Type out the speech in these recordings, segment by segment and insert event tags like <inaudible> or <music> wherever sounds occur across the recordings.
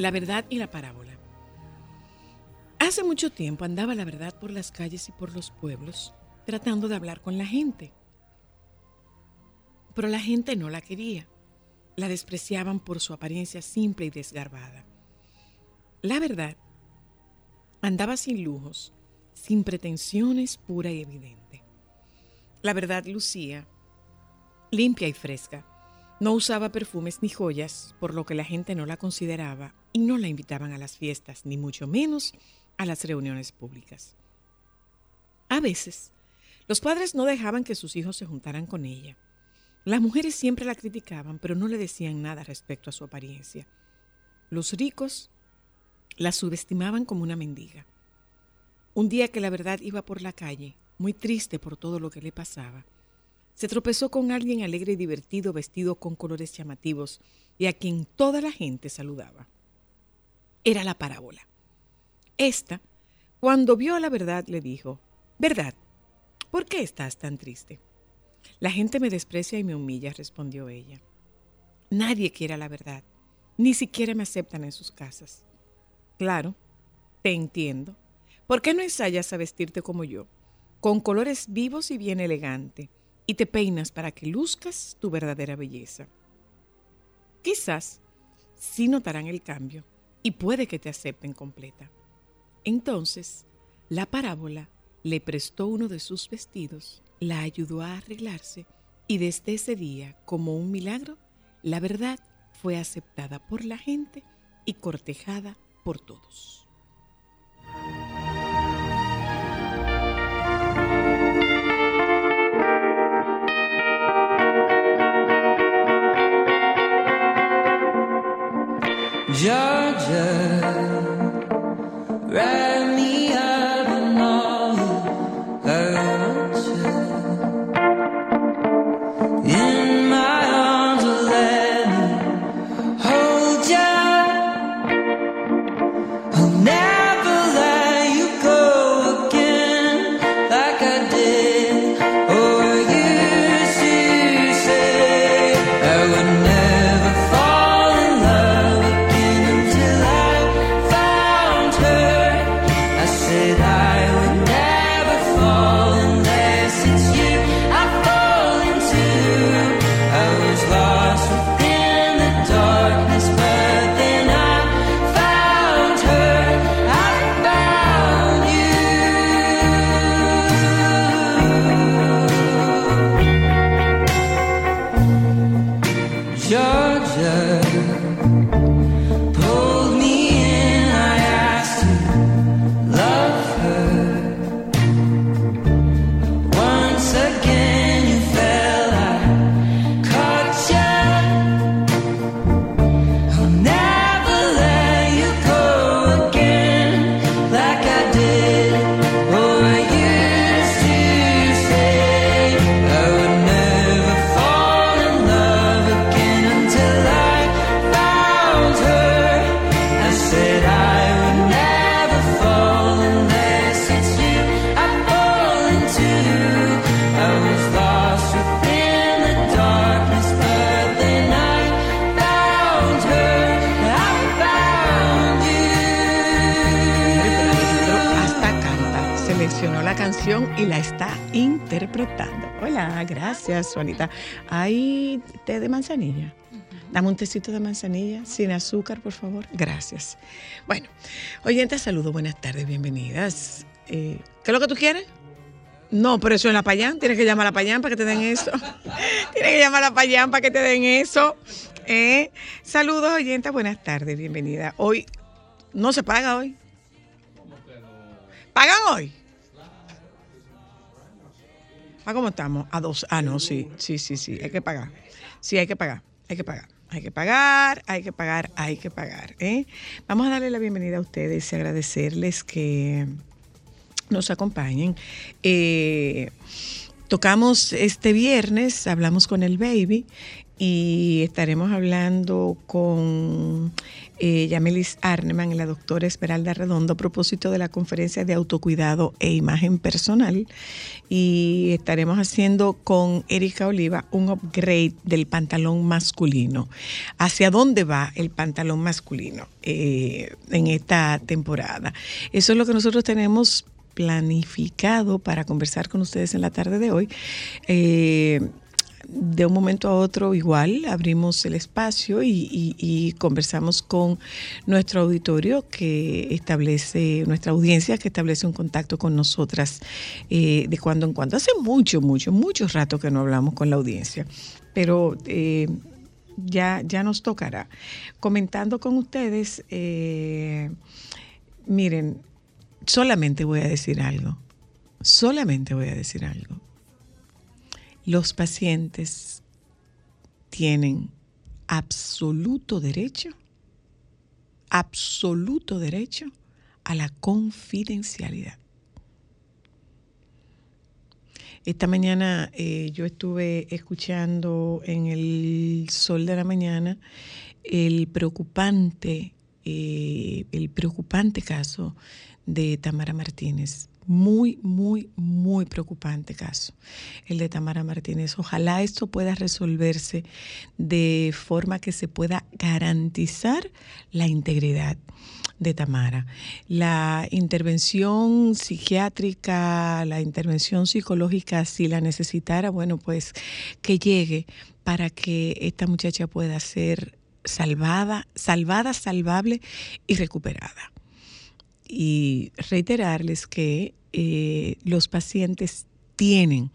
La verdad y la parábola. Hace mucho tiempo andaba la verdad por las calles y por los pueblos, tratando de hablar con la gente. Pero la gente no la quería. La despreciaban por su apariencia simple y desgarbada. La verdad andaba sin lujos, sin pretensiones, pura y evidente. La verdad lucía limpia y fresca. No usaba perfumes ni joyas, por lo que la gente no la consideraba y no la invitaban a las fiestas, ni mucho menos a las reuniones públicas. A veces, los padres no dejaban que sus hijos se juntaran con ella. Las mujeres siempre la criticaban, pero no le decían nada respecto a su apariencia. Los ricos la subestimaban como una mendiga. Un día que la verdad iba por la calle, muy triste por todo lo que le pasaba, se tropezó con alguien alegre y divertido vestido con colores llamativos y a quien toda la gente saludaba era la parábola. Esta, cuando vio la verdad, le dijo, Verdad, ¿por qué estás tan triste? La gente me desprecia y me humilla, respondió ella. Nadie quiere la verdad, ni siquiera me aceptan en sus casas. Claro, te entiendo. ¿Por qué no ensayas a vestirte como yo, con colores vivos y bien elegante, y te peinas para que luzcas tu verdadera belleza? Quizás sí notarán el cambio y puede que te acepten completa. Entonces, la parábola le prestó uno de sus vestidos, la ayudó a arreglarse y desde ese día, como un milagro, la verdad fue aceptada por la gente y cortejada por todos. Georgia, Juanita. ¿Hay té de manzanilla? Dame un tecito de manzanilla sin azúcar, por favor. Gracias. Bueno, oyentes, saludos, buenas tardes, bienvenidas. Eh, ¿Qué es lo que tú quieres? No, pero eso es la Payán. Tienes que llamar a la Payán para que te den eso. <laughs> Tienes que llamar a la Payán para que te den eso. Eh, Saludos, oyentes. Buenas tardes, bienvenida. Hoy no se paga hoy. ¿Pagan hoy? ¿A cómo estamos? A dos. Ah, no, sí, sí, sí, sí. Hay que pagar. Sí, hay que pagar. Hay que pagar. Hay que pagar, hay que pagar, hay que pagar. ¿eh? Vamos a darle la bienvenida a ustedes y agradecerles que nos acompañen. Eh, tocamos este viernes, hablamos con el baby y estaremos hablando con eh, Yamelis Arneman y la doctora Esmeralda Redondo a propósito de la conferencia de autocuidado e imagen personal. Y estaremos haciendo con Erika Oliva un upgrade del pantalón masculino. ¿Hacia dónde va el pantalón masculino eh, en esta temporada? Eso es lo que nosotros tenemos planificado para conversar con ustedes en la tarde de hoy. Eh, de un momento a otro igual abrimos el espacio y, conversamos con nuestro auditorio que establece, nuestra audiencia que establece un contacto con nosotras eh, de cuando en cuando. Hace mucho, mucho, mucho rato que no hablamos con la audiencia, pero eh, ya, ya nos tocará. Comentando con ustedes, eh, miren, solamente voy a decir algo, solamente voy a decir algo los pacientes tienen absoluto derecho, absoluto derecho a la confidencialidad. Esta mañana eh, yo estuve escuchando en el sol de la mañana el preocupante, eh, el preocupante caso de Tamara Martínez. Muy, muy, muy preocupante caso, el de Tamara Martínez. Ojalá esto pueda resolverse de forma que se pueda garantizar la integridad de Tamara. La intervención psiquiátrica, la intervención psicológica, si la necesitara, bueno, pues que llegue para que esta muchacha pueda ser salvada, salvada, salvable y recuperada. Y reiterarles que eh, los pacientes tienen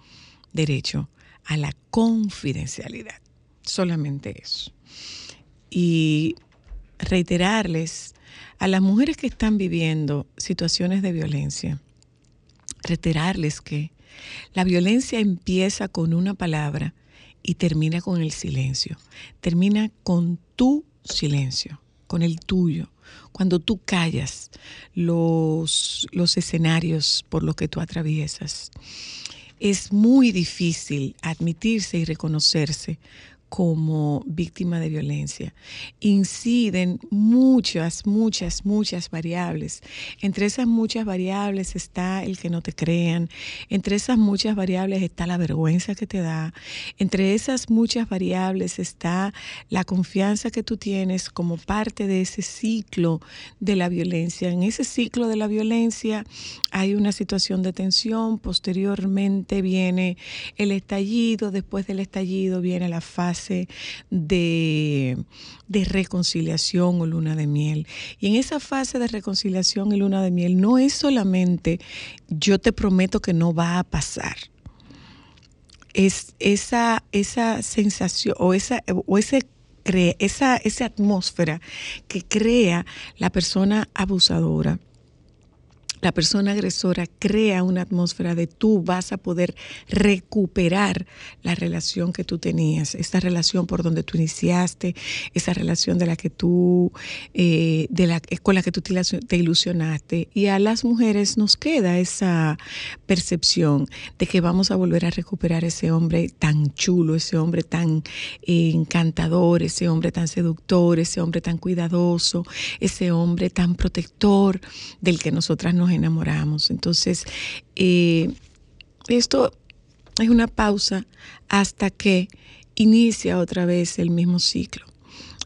derecho a la confidencialidad, solamente eso. Y reiterarles a las mujeres que están viviendo situaciones de violencia, reiterarles que la violencia empieza con una palabra y termina con el silencio. Termina con tu silencio, con el tuyo. Cuando tú callas los, los escenarios por los que tú atraviesas, es muy difícil admitirse y reconocerse como víctima de violencia. Inciden muchas, muchas, muchas variables. Entre esas muchas variables está el que no te crean, entre esas muchas variables está la vergüenza que te da, entre esas muchas variables está la confianza que tú tienes como parte de ese ciclo de la violencia. En ese ciclo de la violencia hay una situación de tensión, posteriormente viene el estallido, después del estallido viene la fase de, de reconciliación o luna de miel. Y en esa fase de reconciliación y luna de miel no es solamente yo te prometo que no va a pasar. Es esa, esa sensación o esa, o ese esa, esa atmósfera que crea la persona abusadora la persona agresora crea una atmósfera de tú vas a poder recuperar la relación que tú tenías, esa relación por donde tú iniciaste, esa relación de la que tú, eh, de la, con la que tú te ilusionaste. Y a las mujeres nos queda esa percepción de que vamos a volver a recuperar ese hombre tan chulo, ese hombre tan eh, encantador, ese hombre tan seductor, ese hombre tan cuidadoso, ese hombre tan protector del que nosotras nos enamoramos. Entonces, eh, esto es una pausa hasta que inicia otra vez el mismo ciclo.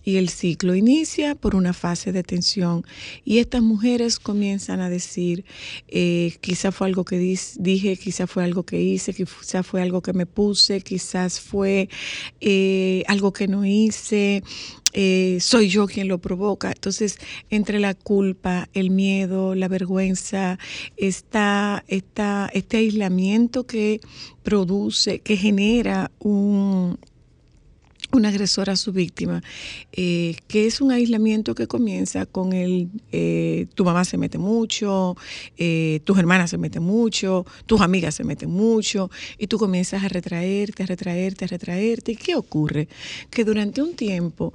Y el ciclo inicia por una fase de tensión y estas mujeres comienzan a decir, eh, quizá fue algo que dije, quizá fue algo que hice, quizá fue algo que me puse, quizás fue eh, algo que no hice, eh, soy yo quien lo provoca. Entonces, entre la culpa, el miedo, la vergüenza, está, está este aislamiento que produce, que genera un, un agresor a su víctima, eh, que es un aislamiento que comienza con el, eh, tu mamá se mete mucho, tus hermanas se meten mucho, tus amigas se meten mucho, y tú comienzas a retraerte, a retraerte, a retraerte. ¿Y qué ocurre? Que durante un tiempo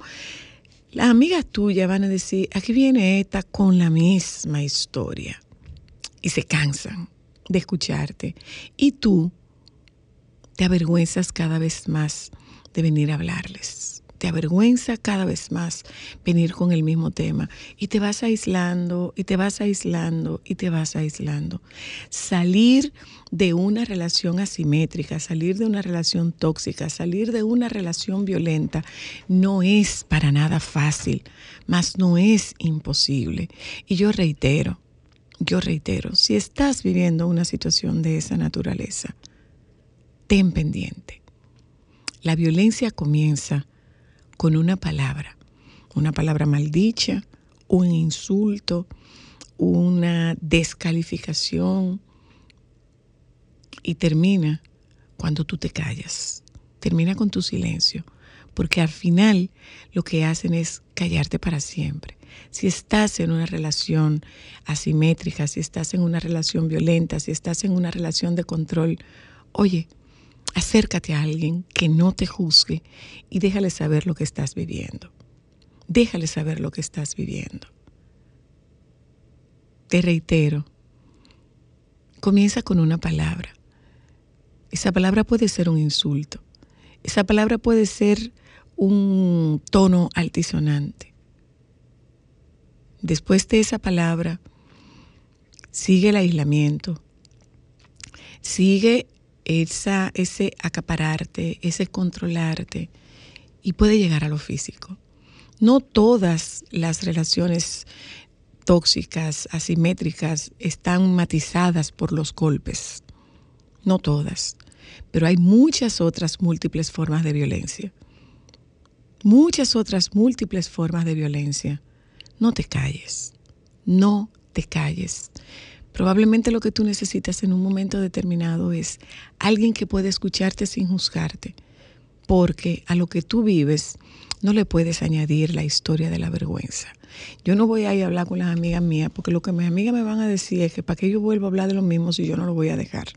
las amigas tuyas van a decir, aquí viene esta con la misma historia, y se cansan de escucharte, y tú te avergüenzas cada vez más de venir a hablarles. Te avergüenza cada vez más venir con el mismo tema y te vas aislando y te vas aislando y te vas aislando. Salir de una relación asimétrica, salir de una relación tóxica, salir de una relación violenta no es para nada fácil, mas no es imposible. Y yo reitero, yo reitero, si estás viviendo una situación de esa naturaleza, ten pendiente la violencia comienza con una palabra, una palabra maldicha, un insulto, una descalificación y termina cuando tú te callas, termina con tu silencio, porque al final lo que hacen es callarte para siempre. Si estás en una relación asimétrica, si estás en una relación violenta, si estás en una relación de control, oye, acércate a alguien que no te juzgue y déjale saber lo que estás viviendo. Déjale saber lo que estás viviendo. Te reitero, comienza con una palabra. Esa palabra puede ser un insulto. Esa palabra puede ser un tono altisonante. Después de esa palabra, sigue el aislamiento, sigue esa, ese acapararte, ese controlarte y puede llegar a lo físico. No todas las relaciones tóxicas, asimétricas, están matizadas por los golpes. No todas. Pero hay muchas otras múltiples formas de violencia. Muchas otras múltiples formas de violencia. No te calles. No te calles. Probablemente lo que tú necesitas en un momento determinado es alguien que pueda escucharte sin juzgarte, porque a lo que tú vives no le puedes añadir la historia de la vergüenza. Yo no voy a ir a hablar con las amigas mías, porque lo que mis amigas me van a decir es que para qué yo vuelvo a hablar de lo mismo si yo no lo voy a dejar.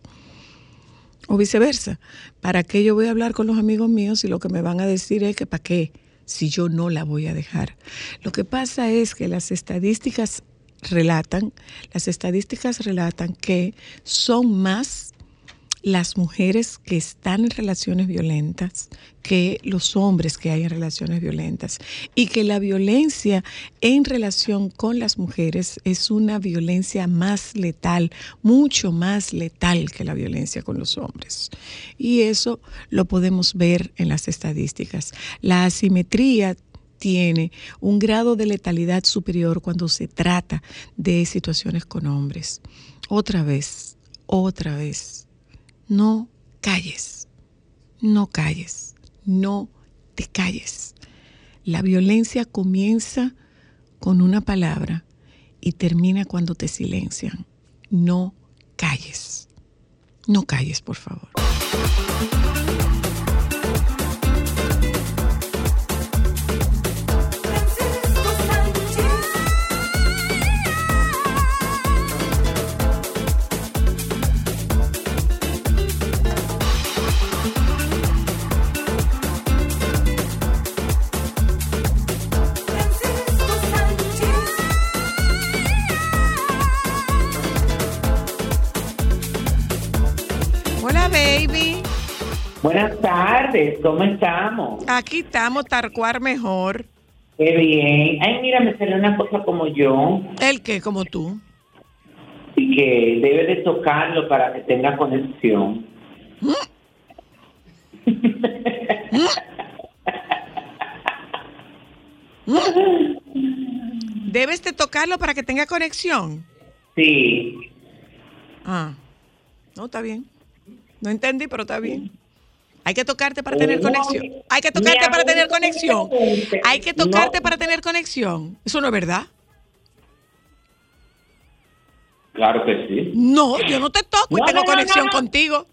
O viceversa, ¿para qué yo voy a hablar con los amigos míos si lo que me van a decir es que para qué? si yo no la voy a dejar. Lo que pasa es que las estadísticas relatan, las estadísticas relatan que son más las mujeres que están en relaciones violentas que los hombres que hay en relaciones violentas y que la violencia en relación con las mujeres es una violencia más letal, mucho más letal que la violencia con los hombres. Y eso lo podemos ver en las estadísticas. La asimetría tiene un grado de letalidad superior cuando se trata de situaciones con hombres. Otra vez, otra vez, no calles, no calles, no te calles. La violencia comienza con una palabra y termina cuando te silencian. No calles. No calles, por favor. Buenas tardes, ¿cómo estamos? Aquí estamos, Tarcuar mejor. Qué bien. Ay, mira, me salió una cosa como yo. ¿El qué? Como tú. Y que debe de tocarlo para que tenga conexión. ¿Mm? <laughs> ¿Mm? Debes de tocarlo para que tenga conexión. Sí. Ah, no, está bien. No entendí, pero está bien. Hay que tocarte para tener No, conexión. Hay que tocarte para tener conexión. Hay que tocarte para tener conexión. Eso no es verdad. Claro que sí. No, yo no te toco y tengo no, conexión no, contigo.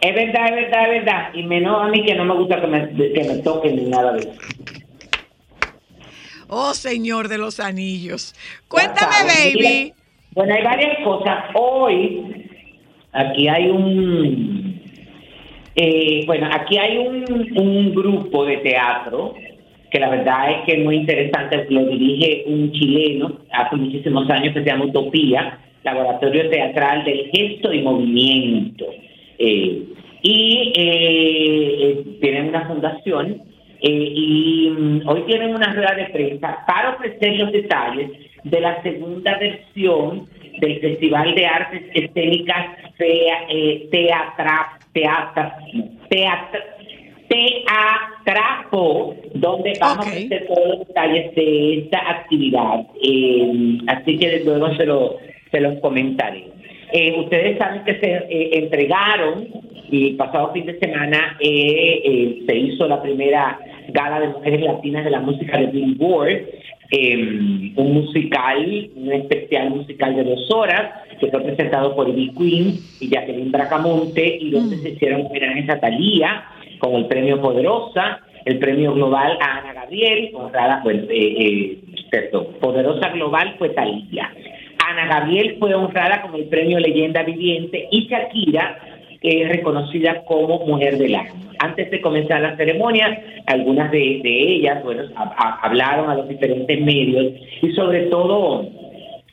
Es verdad, es verdad, es verdad. Y menos a mí que no me gusta que me, que me toquen ni nada de eso. Oh, Señor de los Anillos. Cuéntame, baby. Bueno, hay varias cosas. Hoy, aquí hay un. eh, bueno, aquí hay un, grupo de teatro que la verdad es que es muy interesante. Lo dirige un chileno hace muchísimos años que se llama Utopía, Laboratorio Teatral del Gesto y Movimiento. Eh, y eh, eh, tienen una fundación y mm, hoy tienen una rueda de prensa para ofrecer los detalles de la segunda versión del Festival de Artes Escénicas Fea- eh, Teatra, Teatra, Teatra, Teatrapo, donde vamos a ofrecer todos los detalles de esta actividad. Eh, así que luego se, lo, se los comentaré. Eh, ustedes saben que se eh, entregaron y el pasado fin de semana eh, se hizo la primera gala de mujeres latinas de la música de Billboard, eh, un musical, un especial musical de dos horas que fue presentado por Ivy Queen y Jacqueline Bracamonte y donde se hicieron homenajes a Thalía con el premio Poderosa, el premio global a Ana Gabriel, honrada, pues, perdón, Poderosa Global fue Thalía. Ana Gabriel fue honrada con el premio Leyenda Viviente y Shakira que es reconocida como Mujer del Año. Antes de comenzar la ceremonia, algunas de, de ellas, bueno, a- a- hablaron a los diferentes medios y sobre todo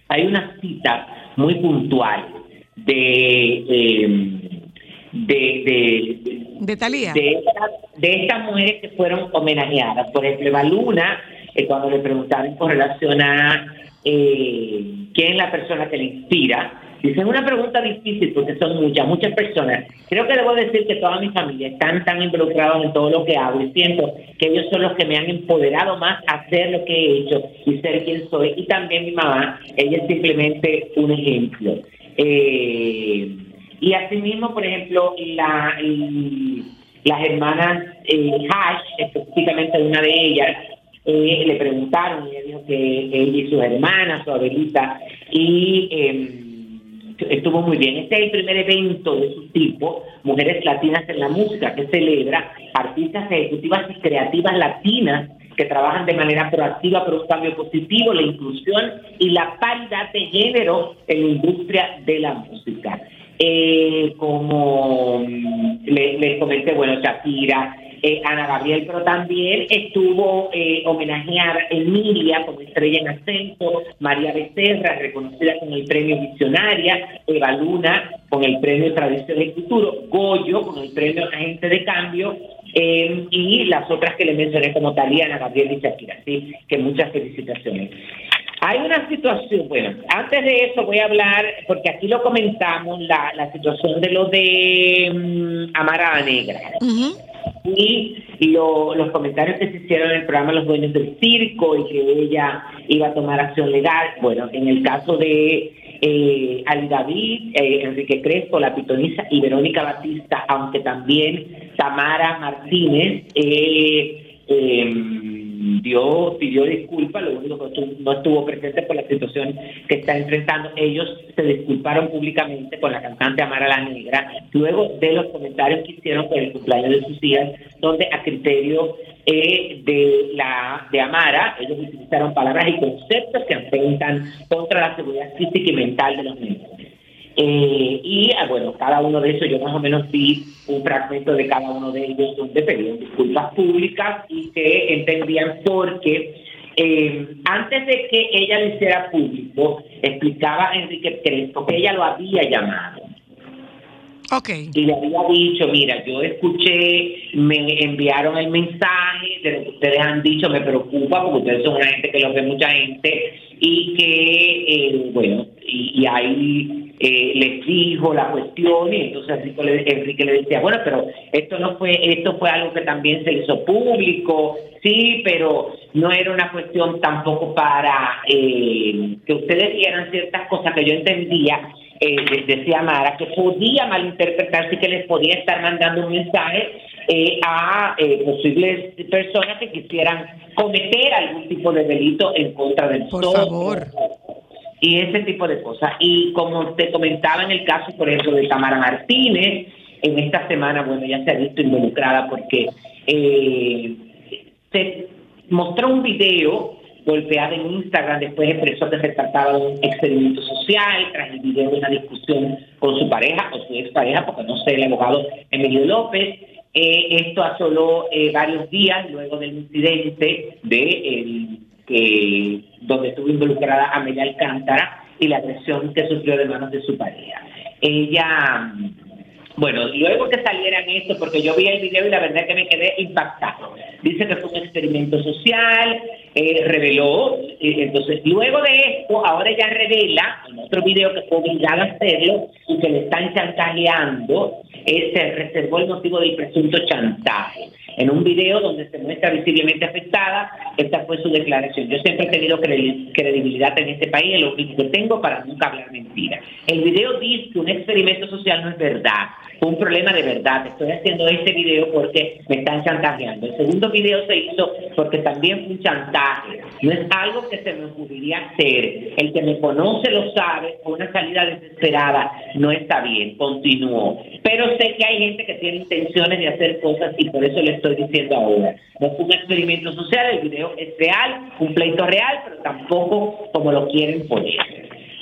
hay una cita muy puntual de, eh, de, de, De Talía. de, estas- de estas mujeres que fueron homenajeadas. Por ejemplo, Eva Luna, eh, cuando le preguntaron con relación a eh, quién es la persona que le inspira, dice, es una pregunta difícil porque son muchas, muchas personas. Creo que debo decir que toda mi familia están tan involucrados en todo lo que hago y siento que ellos son los que me han empoderado más a hacer lo que he hecho y ser quien soy. Y también mi mamá, ella es simplemente un ejemplo. Eh, y asimismo, por ejemplo, la, las hermanas eh, Hash, específicamente una de ellas, eh, le preguntaron, y ella dijo que ella y sus hermanas, su abuelita, y eh, estuvo muy bien. Este es el primer evento de su tipo, Mujeres Latinas en la Música, que celebra artistas ejecutivas y creativas latinas que trabajan de manera proactiva por un cambio positivo, la inclusión y la paridad de género en la industria de la música. Eh, como mm, le- les comenté, bueno, Shakira, eh, Ana Gabriel, pero también estuvo eh, homenajeada Emilia como estrella en ascenso, María Becerra, reconocida con el premio Visionaria, Eva Luna con el premio Tradición y Futuro, Goyo con el premio Agente de Cambio, eh, y las otras que le mencioné como Talía, Ana Gabriel y Shakira, así que muchas felicitaciones. Hay una situación, bueno, antes de eso voy a hablar, porque aquí lo comentamos, la, la situación de lo de mm, Amara Negra. Y lo- los comentarios que se hicieron en el programa Los Dueños del Circo y que ella iba a tomar acción legal. Bueno, en el caso de eh, Ali David, eh, Enrique Crespo, La Pitoniza y Verónica Batista, aunque también Tamara Martínez eh, eh, dio, pidió disculpas, lo único que estu- no estuvo presente por la situación que está enfrentando. Ellos se disculparon públicamente con la cantante Amara la Negra, luego de los comentarios que hicieron por el cumpleaños de sus hijas, donde a criterio eh, de la de Amara, ellos utilizaron palabras y conceptos que atentan contra la seguridad física y mental de los niños. Eh, y ah, bueno, cada uno de esos, yo más o menos vi un fragmento de cada uno de ellos donde pedían disculpas públicas y que entendían por qué. eh, antes de que ella lo hiciera público, explicaba Enrique Crespo que ella lo había llamado Ok. y le había dicho, mira, yo escuché, me enviaron el mensaje de lo que ustedes han dicho, me preocupa porque ustedes son una gente que lo ve mucha gente y que, eh, bueno, y, y hay eh, les dijo la cuestión y entonces Enrique le, Enrique le decía, bueno, pero esto no fue, esto fue algo que también se hizo público, sí, pero no era una cuestión tampoco para eh, que ustedes vieran ciertas cosas que yo entendía, eh, decía Mara, que podía malinterpretarse y que les podía estar mandando un mensaje eh, a eh, posibles personas que quisieran cometer algún tipo de delito en contra de Por favor. Y ese tipo de cosas. Y como te comentaba en el caso, por ejemplo, de Tamara Martínez, en esta semana, bueno, ya se ha visto involucrada porque eh, se mostró un video golpeada en Instagram, después expresó que se trataba de un experimento social, tras el video de una discusión con su pareja o su expareja, porque no sé, el abogado Emilio López. Eh, esto asoló eh, varios días luego del incidente de el, donde estuvo involucrada Amelia Alcántara y la agresión que sufrió de manos de su pareja. Ella, bueno, luego que salieran esto, porque yo vi el video y la verdad que me quedé impactado. Dice que fue un experimento social, eh, reveló, eh, entonces luego de esto, ahora ella revela en otro video que fue obligada a hacerlo y que le están chantajeando, eh, se reservó el motivo del presunto chantaje. En un video donde se muestra visiblemente afectada, esta fue su declaración. Yo siempre he tenido credi- credibilidad en este país, es lo único que tengo para nunca hablar mentira. El video dice que un experimento social no es verdad, un problema de verdad. Estoy haciendo este video porque me están chantajeando. El segundo video se hizo porque también fue un chantaje. No es algo que se me ocurriría hacer. El que me conoce lo sabe, fue una salida desesperada. No está bien, continuó. Pero sé que hay gente que tiene intenciones de hacer cosas y por eso le estoy diciendo ahora. No fue un experimento social, el video es real, un pleito real, pero tampoco como lo quieren poner.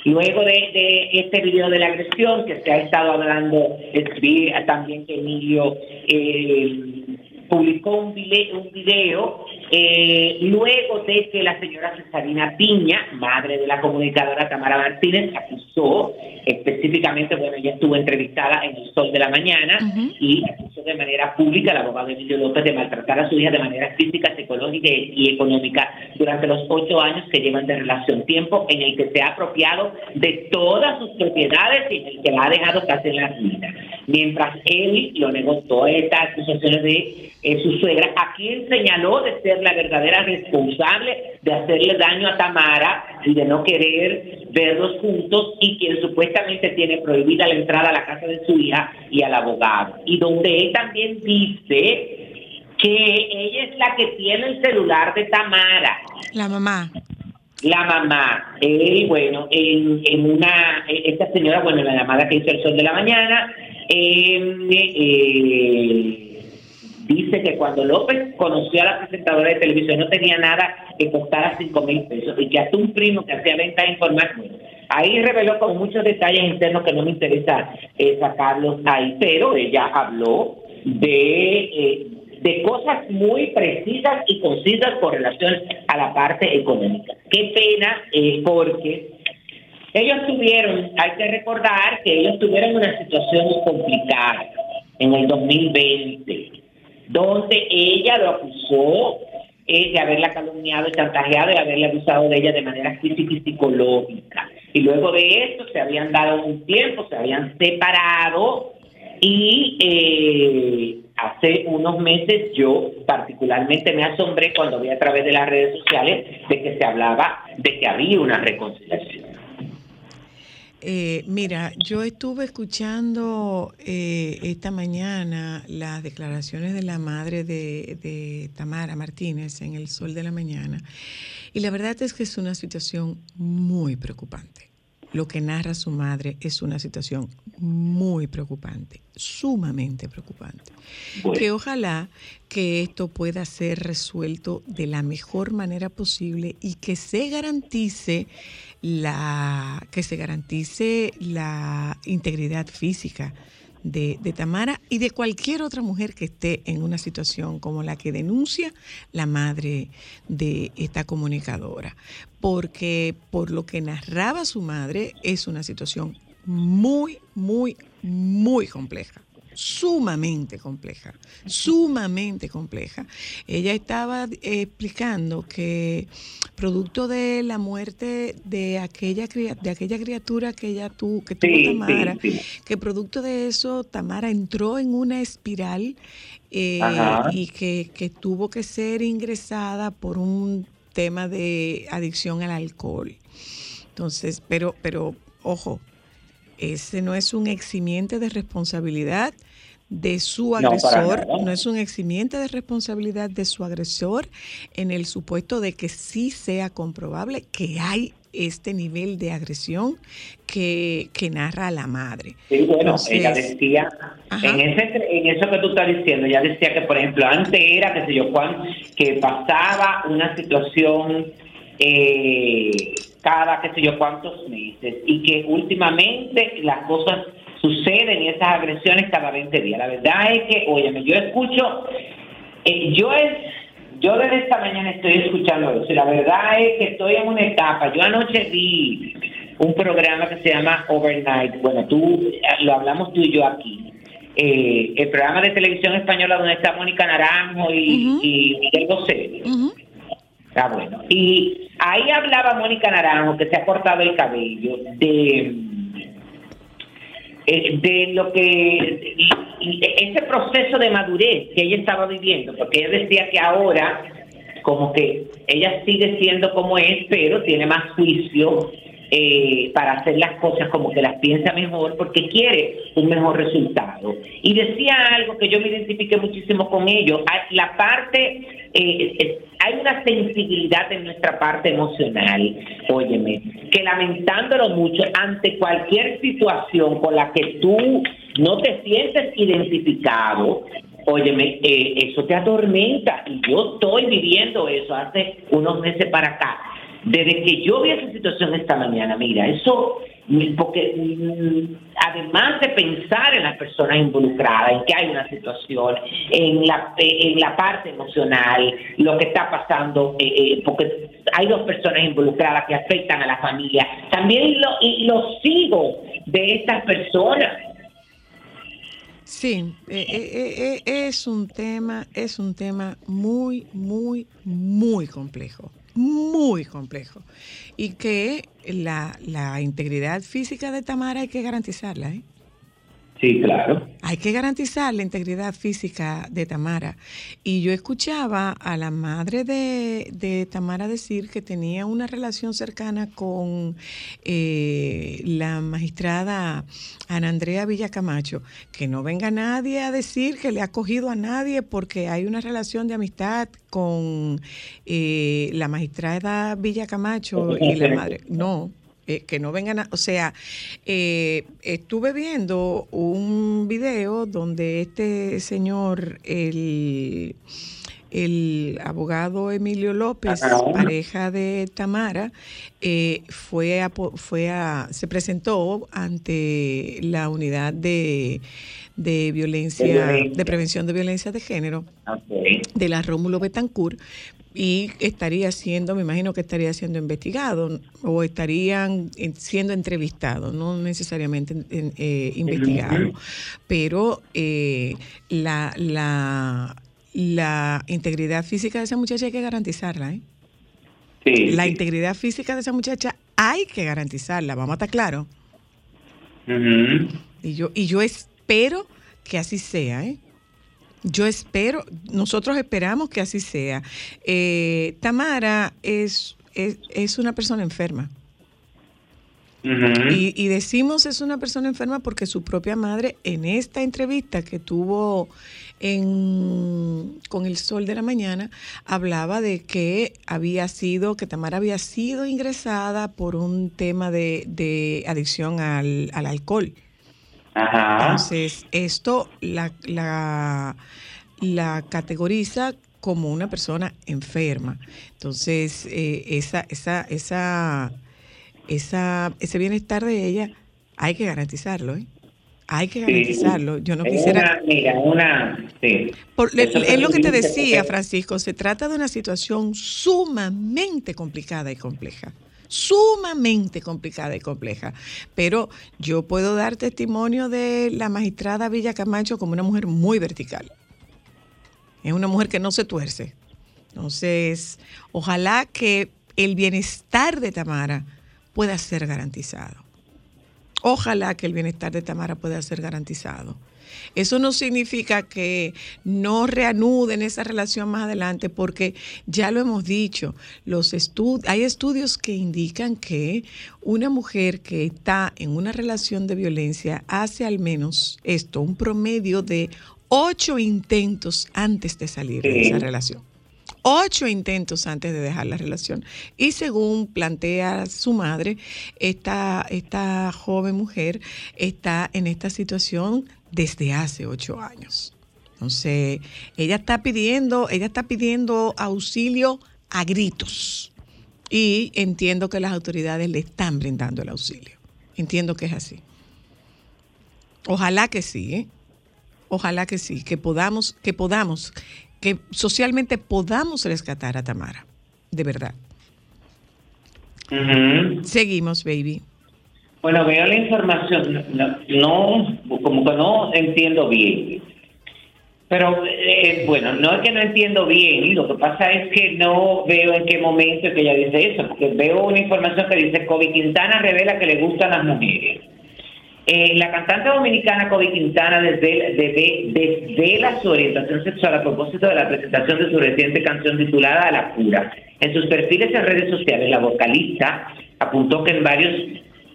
Luego de, este video de la agresión que se ha estado hablando, escribí también que Emilio eh, publicó un video eh, luego de que la señora Cesarina Piña, madre de la comunicadora Tamara Martínez, acusó específicamente, bueno, ella estuvo entrevistada en el Sol de la Mañana y acusó de manera pública al abogado Emilio López de maltratar a su hija de manera física, psicológica y y económica durante los ocho años que llevan de relación, tiempo en el que se ha apropiado de todas sus propiedades y en el que la ha dejado casi en la ruina. Mientras él lo negó todas estas acusaciones de eh, su suegra, a quien señaló de ser la verdadera responsable de hacerle daño a Tamara y de no querer verlos juntos y quien supuestamente tiene prohibida la entrada a la casa de su hija y al abogado. Y donde él también dice que ella es la que tiene el celular de Tamara, La mamá. la mamá. Él, bueno, en, en una, eh, esta señora, bueno, en la llamada que hizo el sol de la mañana, eh, eh, dice que cuando López conoció a la presentadora de televisión no tenía nada que costara cinco mil pesos y que hasta un primo que hacía venta de información. Ahí reveló con muchos detalles internos que no me interesa eh, sacarlos ahí, pero ella habló de, eh, de cosas muy precisas y concisas con relación a la parte económica. Qué pena, eh, porque ellos tuvieron, hay que recordar que ellos tuvieron una situación complicada en el 2020, donde ella lo acusó eh, de haberla calumniado y chantajeado y haberle abusado de ella de manera física y psicológica. Y luego de esto se habían dado un tiempo, se habían separado y eh, hace unos meses yo particularmente me asombré cuando vi a través de las redes sociales de que se hablaba de que había una reconciliación. Eh, mira, yo estuve escuchando eh, esta mañana las declaraciones de la madre de, de Tamara Martínez en El Sol de la Mañana y la verdad es que es una situación muy preocupante. Lo que narra su madre es una situación muy preocupante, sumamente preocupante. Bueno. Que ojalá que esto pueda ser resuelto de la mejor manera posible y que se garantice la que se garantice la integridad física de, de Tamara y de cualquier otra mujer que esté en una situación como la que denuncia la madre de esta comunicadora. Porque por lo que narraba su madre es una situación muy, muy, muy compleja. Sumamente compleja, sumamente compleja. Ella estaba eh, explicando que producto de la muerte de aquella de aquella criatura que ella tuvo, que tuvo Sí, Tamara, sí. que producto de eso Tamara entró en una espiral eh, y que, que tuvo que ser ingresada por un tema de adicción al alcohol. Entonces, pero, pero, ojo, ese no es un eximiente de responsabilidad de su No, agresor, nada. no es un eximiente de responsabilidad de su agresor en el supuesto de que sí sea comprobable que hay este nivel de agresión que, que narra la madre. Sí, bueno, Entonces, ella decía, Ajá. en, ese, en eso que tú estás diciendo, ella decía que, por ejemplo, antes era, qué sé yo, cuán, que pasaba una situación eh, cada, qué sé yo, cuántos meses, y que últimamente las cosas suceden y esas agresiones cada 20 días. La verdad es que, óyeme, yo escucho, eh, yo es, yo desde esta mañana estoy escuchando eso, y la verdad es que estoy en una etapa, yo anoche vi un programa que se llama Overnight, bueno, tú, eh, lo hablamos tú y yo aquí, eh, el programa de televisión española donde está Mónica Naranjo y, Ujú. y Miguel Bosé. Está bueno. Y ahí hablaba Mónica Naranjo, que se ha cortado el cabello, de, eh, de lo que. ese proceso de madurez que ella estaba viviendo, porque ella decía que ahora, como que ella sigue siendo como es, pero tiene más juicio. Eh, para hacer las cosas como que las piensa mejor porque quiere un mejor resultado. Y decía algo que yo me identifiqué muchísimo con ello, la parte, eh, hay una sensibilidad en nuestra parte emocional, óyeme, que lamentándolo mucho ante cualquier situación con la que tú no te sientes identificado, óyeme, eh, eso te atormenta y yo estoy viviendo eso hace unos meses para acá. Desde que yo vi esa situación esta mañana, mira, eso, mm, porque mm, además de pensar en las personas involucradas, en que hay una situación, en la, eh, en la parte emocional, lo que está pasando, eh, eh, porque hay dos personas involucradas que afectan a la familia, también lo, y los hijos de estas personas. Sí, eh, es un tema, es un tema muy, muy, muy complejo, muy complejo. Y que la, la integridad física de Tamara hay que garantizarla, ¿eh? Sí, claro. Hay que garantizar la integridad física de Tamara. Y yo escuchaba a la madre de, de Tamara decir que tenía una relación cercana con eh, la magistrada Ana Andrea Villacamacho. Que no venga nadie a decir que le ha cogido a nadie porque hay una relación de amistad con eh, la magistrada Villacamacho y la madre. No, eh, que no vengan a, o sea, eh, estuve viendo un video donde este señor, el, el abogado Emilio López, pareja de Tamara, eh, fue a, fue a, se presentó ante la unidad de, de violencia, De violencia. de prevención de violencia de género de la Rómulo Betancourt y estaría siendo, me imagino que estaría siendo investigado o estarían siendo entrevistados, no necesariamente en- eh, investigado, pero eh, la, la, la integridad física de esa muchacha hay que garantizarla, ¿eh? Sí. La sí. integridad física de esa muchacha hay que garantizarla, vamos a estar claros. Y yo, y yo espero que así sea, ¿eh? Yo espero, nosotros esperamos que así sea. Eh, Tamara es, es, es una persona enferma. Y, y decimos es una persona enferma porque su propia madre, en esta entrevista que tuvo en, con el Sol de la Mañana, hablaba de que había sido, que Tamara había sido ingresada por un tema de, de adicción al, al alcohol. Ajá. Entonces, esto la, la, la categoriza como una persona enferma. Entonces, eh, esa, esa, esa, esa, ese bienestar de ella hay que garantizarlo, ¿eh? Hay que garantizarlo. Yo no Es quisiera... Una, mira, una. Sí. Por- le- es lo que te decía, Francisco, se trata de una situación sumamente complicada y compleja. Sumamente complicada y compleja. Pero yo puedo dar testimonio de la magistrada Villa Camacho como una mujer muy vertical. Es una mujer que no se tuerce. Entonces, ojalá que el bienestar de Tamara pueda ser garantizado. Ojalá que el bienestar de Tamara pueda ser garantizado. Eso no significa que no reanuden esa relación más adelante, porque ya lo hemos dicho, los estu- hay estudios que indican que una mujer que está en una relación de violencia hace al menos esto, un promedio de ocho intentos antes de salir de esa relación. Ocho intentos antes de dejar la relación. Y según plantea su madre, esta, esta joven mujer está en esta situación desde hace ocho años. Entonces, ella está pidiendo, ella está pidiendo auxilio a gritos. Y entiendo que las autoridades le están brindando el auxilio. Entiendo que es así. Ojalá que sí, ¿eh? Ojalá que sí, que podamos, que podamos, que socialmente podamos rescatar a Tamara. De verdad. Seguimos, baby. Bueno, veo la información, no, no, como que no entiendo bien. Pero eh, bueno, no es que no entiendo bien, lo que pasa es que no veo en qué momento que ella dice eso, porque veo una información que dice Kobe Quintana revela que le gustan las mujeres. Eh, la cantante dominicana Kobe Quintana desde, desde, desvela su orientación sexual a propósito de la presentación de su reciente canción titulada A la cura. En sus perfiles en redes sociales, la vocalista apuntó que en varios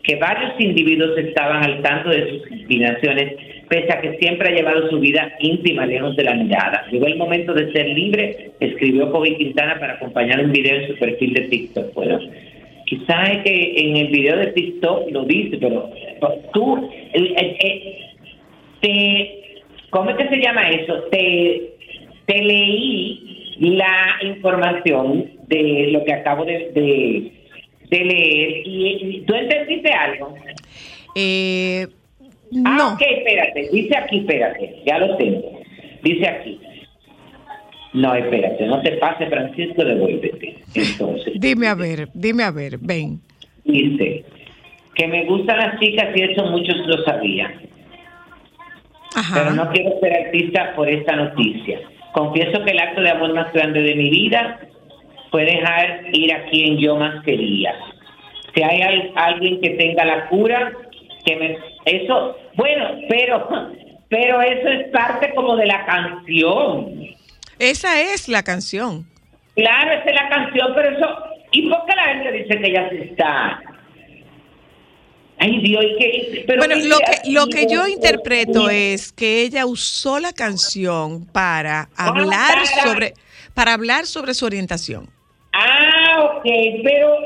que varios individuos estaban al tanto de sus inclinaciones, pese a que siempre ha llevado su vida íntima lejos de la mirada. Llegó el momento de ser libre, escribió Kobe Quintana para acompañar un video en su perfil de TikTok. Quizás es que en el video de TikTok lo dice, pero tú, el- el- el- te, ¿cómo es que se llama eso? Te, te leí la información de lo que acabo de, de, de leer y, y tú entendiste algo. Eh, Ah, no. ok, espérate, dice aquí, espérate, ya lo tengo. Dice aquí. No, espérate, no te pase, Francisco, devuélvete. Entonces, Dime a ver, dime a ver, ven. dice que me gustan las chicas y eso muchos lo sabían. Ajá. pero no quiero ser artista por esta noticia. Confieso que el acto de amor más grande de mi vida fue dejar ir a quien yo más quería. Si hay al- alguien que tenga la cura, que me... Eso, bueno, pero, pero eso es parte como de la canción. Esa es la canción. Claro, esa es la canción, pero eso... ¿Y por qué la gente dice que ya se está? Ay, Dios, ¿y qué? Pero bueno, lo que, lo que yo interpreto es que ella usó la canción para hablar para- sobre, para hablar sobre su orientación. Ah, ok, pero.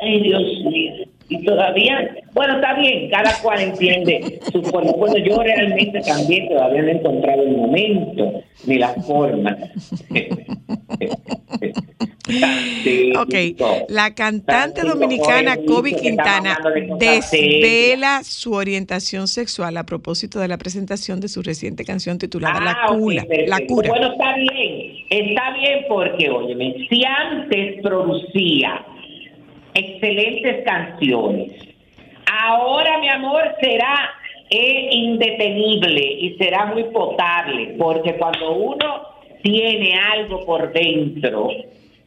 Ay, Dios mío. Y todavía. Bueno, está bien, cada cual entiende su forma. Bueno, yo realmente también todavía no he encontrado el momento ni la forma. <laughs> Ok, la cantante dominicana Kobe Quintana desvela su orientación sexual a propósito de la presentación de su reciente canción titulada La Ah, Cura. perfecto. La Cura. Bueno, está bien. Está bien porque, óyeme, si antes producía excelentes canciones, ahora, mi amor, será eh, indetenible y será muy potable, porque cuando uno tiene algo por dentro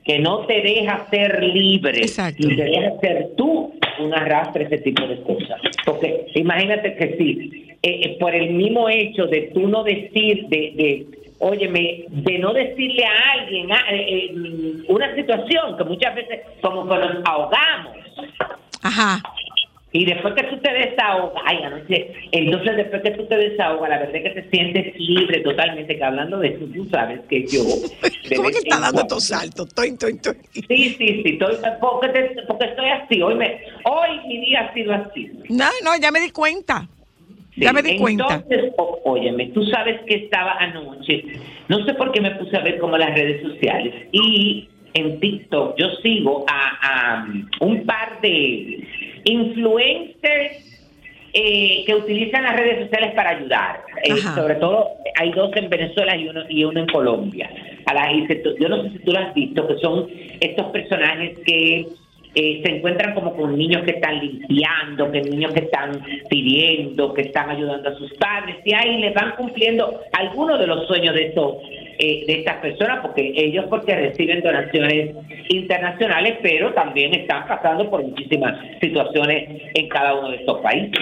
que no te deja ser libre Exacto. y te deja ser tú, un arrastre ese tipo de cosas. Porque imagínate que sí, eh, eh, por el mismo hecho de tú no decir, de, de óyeme, de no decirle a alguien ah, eh, eh, una situación que muchas veces como que nos ahogamos. Ajá. Y después que tú te desahogas, ay, no sé, entonces después que tú te desahogas, la verdad es que te sientes libre totalmente, que hablando de eso, tú sabes que yo... <laughs> ¿Cómo que está dando estos saltos? Toin, toin, toin. Sí, sí, sí, estoy, porque, te- porque estoy así, hoy, me, hoy mi día ha sido así. No, no, ya me di cuenta. Ya me di cuenta. Entonces, óyeme, tú sabes que estaba anoche, no sé por qué me puse a ver como las redes sociales y en TikTok yo sigo a, a un par de influencers eh, que utilizan las redes sociales para ayudar. Eh, sobre todo hay dos en Venezuela y uno y uno en Colombia. A la, y se- yo no sé si tú lo has visto, que son estos personajes que eh, se encuentran como con niños que están limpiando, que niños que están pidiendo, que están ayudando a sus padres, y ahí les van cumpliendo algunos de los sueños de estos eh, de estas personas, porque ellos porque reciben donaciones internacionales, pero también están pasando por muchísimas situaciones en cada uno de estos países.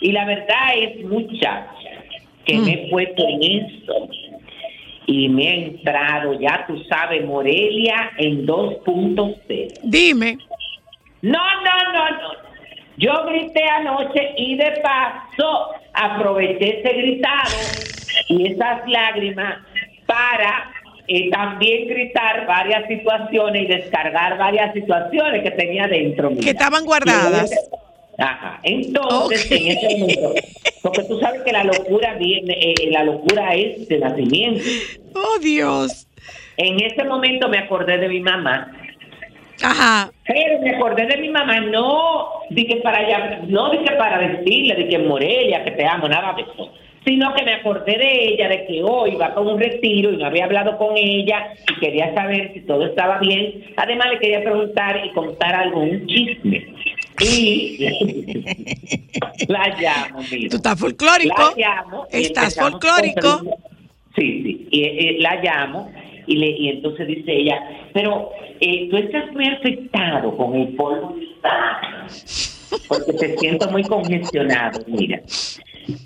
Y la verdad es mucha que me he puesto en eso y me he entrado, ya tú sabes, Morelia en 2.0. Dime. No, no, no, no. Yo grité anoche y de paso aproveché ese gritado y esas lágrimas para eh, también gritar varias situaciones y descargar varias situaciones que tenía dentro. Que estaban guardadas. Ajá. Entonces, en ese momento, porque tú sabes que la locura viene, eh, la locura es de nacimiento. Oh, Dios. En ese momento me acordé de mi mamá Ajá. Pero me acordé de mi mamá, no dije para allá, no dije para decirle de que Morelia, que te amo, nada de eso, sino que me acordé de ella, de que hoy va con un retiro y no había hablado con ella y quería saber si todo estaba bien. Además le quería preguntar y contar algún chisme. Y <laughs> la llamo, mira. Tú estás folclórico. La llamo. Estás folclórico. con- Sí, sí. Y, eh, la llamo y, le, y entonces dice ella, pero eh, tú estás muy afectado con el polvo Sahara, porque te siento muy congestionado, mira.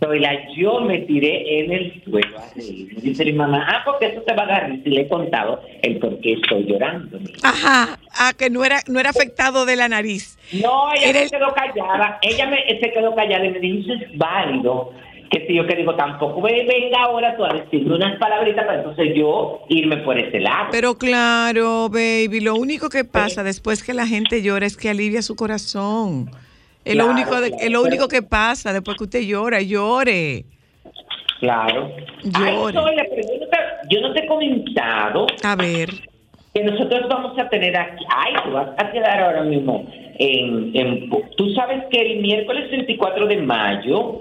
Soy la, yo me tiré en el suelo a reír. Me Dice mi mamá, ah, porque eso te va a dar. Y le he contado el por qué estoy llorando. Ajá. Ah, que no era, no era afectado de la nariz. No, ella Era se quedó callada. Ella me, se quedó callada y me dijo, eso es válido. Que si yo que digo, tampoco ve- venga ahora tú a decirme unas palabritas para entonces yo irme por ese lado. Pero claro, baby, lo único que pasa después que la gente llora es que alivia su corazón. Es lo único, de- claro, es lo único que pasa después que usted llora, llore. claro. Ay, Llore. Sonia, pero yo no, te, yo no te he comentado A ver. que nosotros vamos a tener aquí. Ay, tú vas a quedar ahora mismo en. en tú sabes que el miércoles 24 de mayo,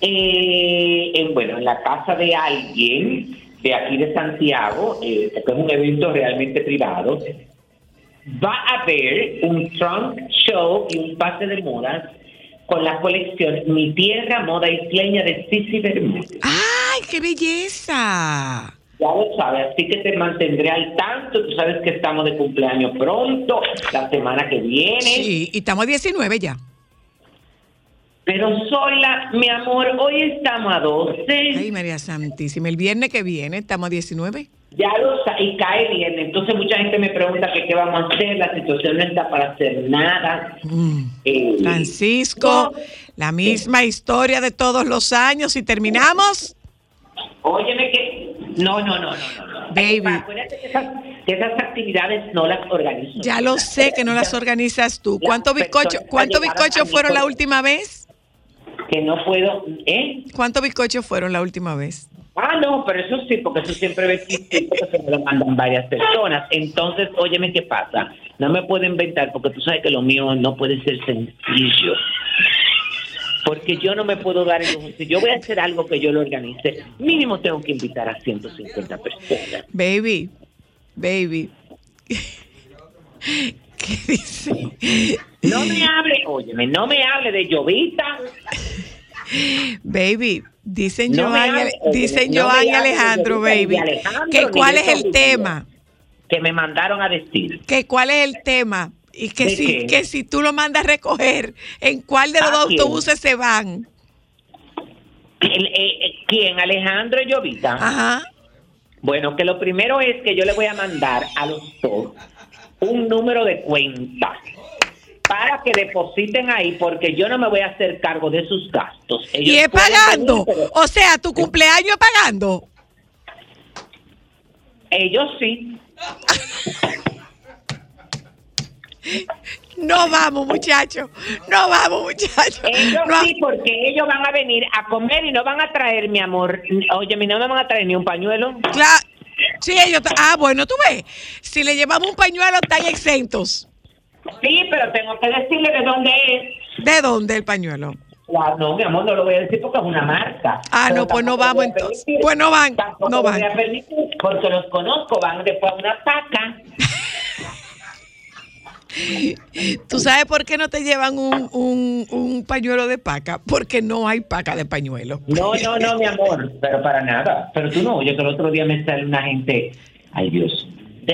eh, en, bueno, en la casa de alguien de aquí de Santiago, eh, que es un evento realmente privado, va a haber un trunk show y un pase de modas con la colección Mi Tierra Moda Isleña de Sisi Bermúdez. ¡Ay, qué belleza! Ya lo sabes, así que te mantendré al tanto. Tú sabes que estamos de cumpleaños pronto, la semana que viene. Sí, y estamos a 19 ya. Pero Sola, mi amor, hoy estamos a 12. Ay, María Santísima. El viernes que viene estamos a 19. Ya lo y cae bien. Entonces mucha gente me pregunta que qué vamos a hacer. La situación no está para hacer nada. Mm. Eh, Francisco, no, la misma historia de todos los años y terminamos. Óyeme que... No, no, no, no, no. Baby. Acuérdate que esas, que esas actividades no las organizo. Ya lo sé que no las organizas tú. ¿Cuántos bizcochos llegaron bizcochos a fueron la última vez? Que no puedo... ¿Eh? ¿Cuántos bizcochos fueron la última vez? Ah, no, pero eso sí, porque eso siempre ve que se me lo mandan varias personas. Entonces, óyeme qué pasa. No me puedo inventar porque tú sabes que lo mío no puede ser sencillo. Porque yo no me puedo dar el lujo. Si yo voy a hacer algo que yo lo organice, mínimo tengo que invitar a 150 personas. Baby, baby. <laughs> ¿Qué dice? No me hable, óyeme, no me hable de llovita. Baby, dicen No Joan, dicen no Joan y Alejandro, baby, Alejandro, que cuál es el tema, Que me mandaron a decir. que cuál es el tema y que ¿De si qué? que si tú lo mandas a recoger, en cuál de los ¿A dos autobuses se van. Eh, eh, ¿Quién? Alejandro y Jovita. Ajá. Bueno, que lo primero es que yo le voy a mandar a los dos un número de cuenta para que depositen ahí, porque yo no me voy a hacer cargo de sus gastos. Y es pagando. venir, O sea, tu cumpleaños es pagando. ellos sí. No vamos, muchachos. No vamos, muchachos. Ellos No, sí, porque ellos van a venir a comer y no van a traer, mi amor. Oye, mi no me van a traer ni un pañuelo. Cla- sí, ellos. Ah, bueno, tú ves. Si le llevamos un pañuelo, están exentos. Sí, pero tengo que decirle de dónde es. ¿De dónde el pañuelo? No, mi amor, no lo voy a decir porque es una marca. Ah, no, pues no vamos voy entonces. permitir- Pues no van, no voy van. a permitir porque los conozco, van después a una paca. ¿Tú sabes por qué no te llevan un, un- un pañuelo de paca? Porque no hay paca de pañuelo. No, no, no, mi amor, pero para nada. Pero tú no oyes que el otro día me sale una gente, ay Dios,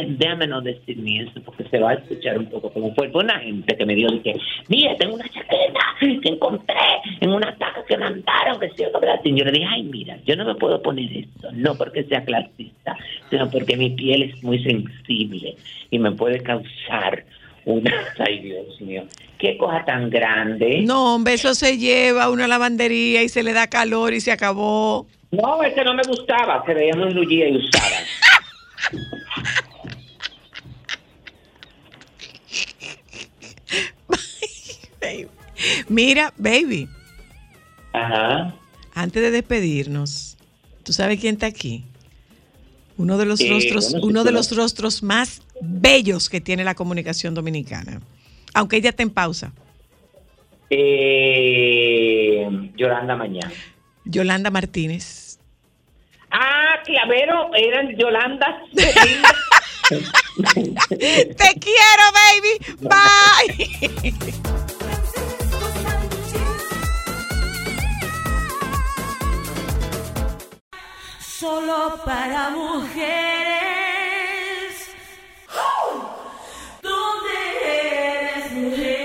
déjame no decir ni eso porque se va a escuchar un poco como fue. Fue una gente que me dio, dije, mira, tengo una chaqueta que encontré en una taca que mandaron, que se yo Yo le dije, ay, mira, yo no me puedo poner eso, no porque sea clasista, sino porque mi piel es muy sensible y me puede causar una, <laughs> ay Dios mío, qué cosa tan grande. No, hombre, eso se lleva a una lavandería y se le da calor y se acabó. No, ese no me gustaba, se veía muy lullida y usada. <laughs> Baby. Mira, baby, Ajá. antes de despedirnos, ¿tú sabes quién está aquí? Uno de los Eh, rostros, bueno, sí, uno de claro. los rostros más bellos que tiene la comunicación dominicana. Aunque ella está en pausa. Eh, Yolanda Mañana. Yolanda Martínez. Ah, Clavero, eran Yolanda. <laughs> Te quiero, baby. Bye. <laughs> Solo para mujeres. ¿Dónde eres mujer?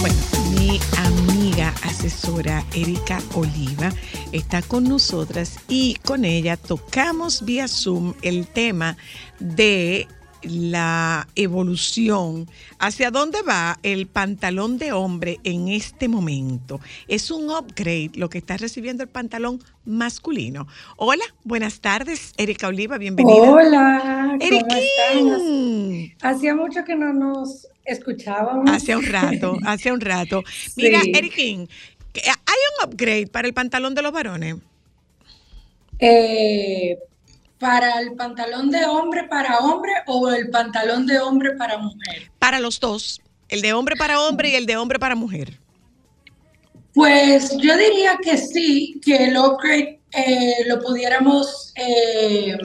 Bueno, mi amiga asesora Erika Oliva está con nosotras y con ella tocamos vía Zoom el tema de la evolución, hacia dónde va el pantalón de hombre en este momento. Es un upgrade lo que está recibiendo el pantalón masculino. Hola, buenas tardes, Erika Oliva, bienvenida. Hola. Eriquín. Hacía mucho que no nos escuchábamos. Hace un rato, hace un rato. <laughs> Mira, Sí. Eriquín, ¿hay un upgrade para el pantalón de los varones? Eh, ¿Para el pantalón de hombre para hombre o el pantalón de hombre para mujer? Para los dos, el de hombre para hombre y el de hombre para mujer. Pues yo diría que sí, que el upgrade eh, lo pudiéramos eh,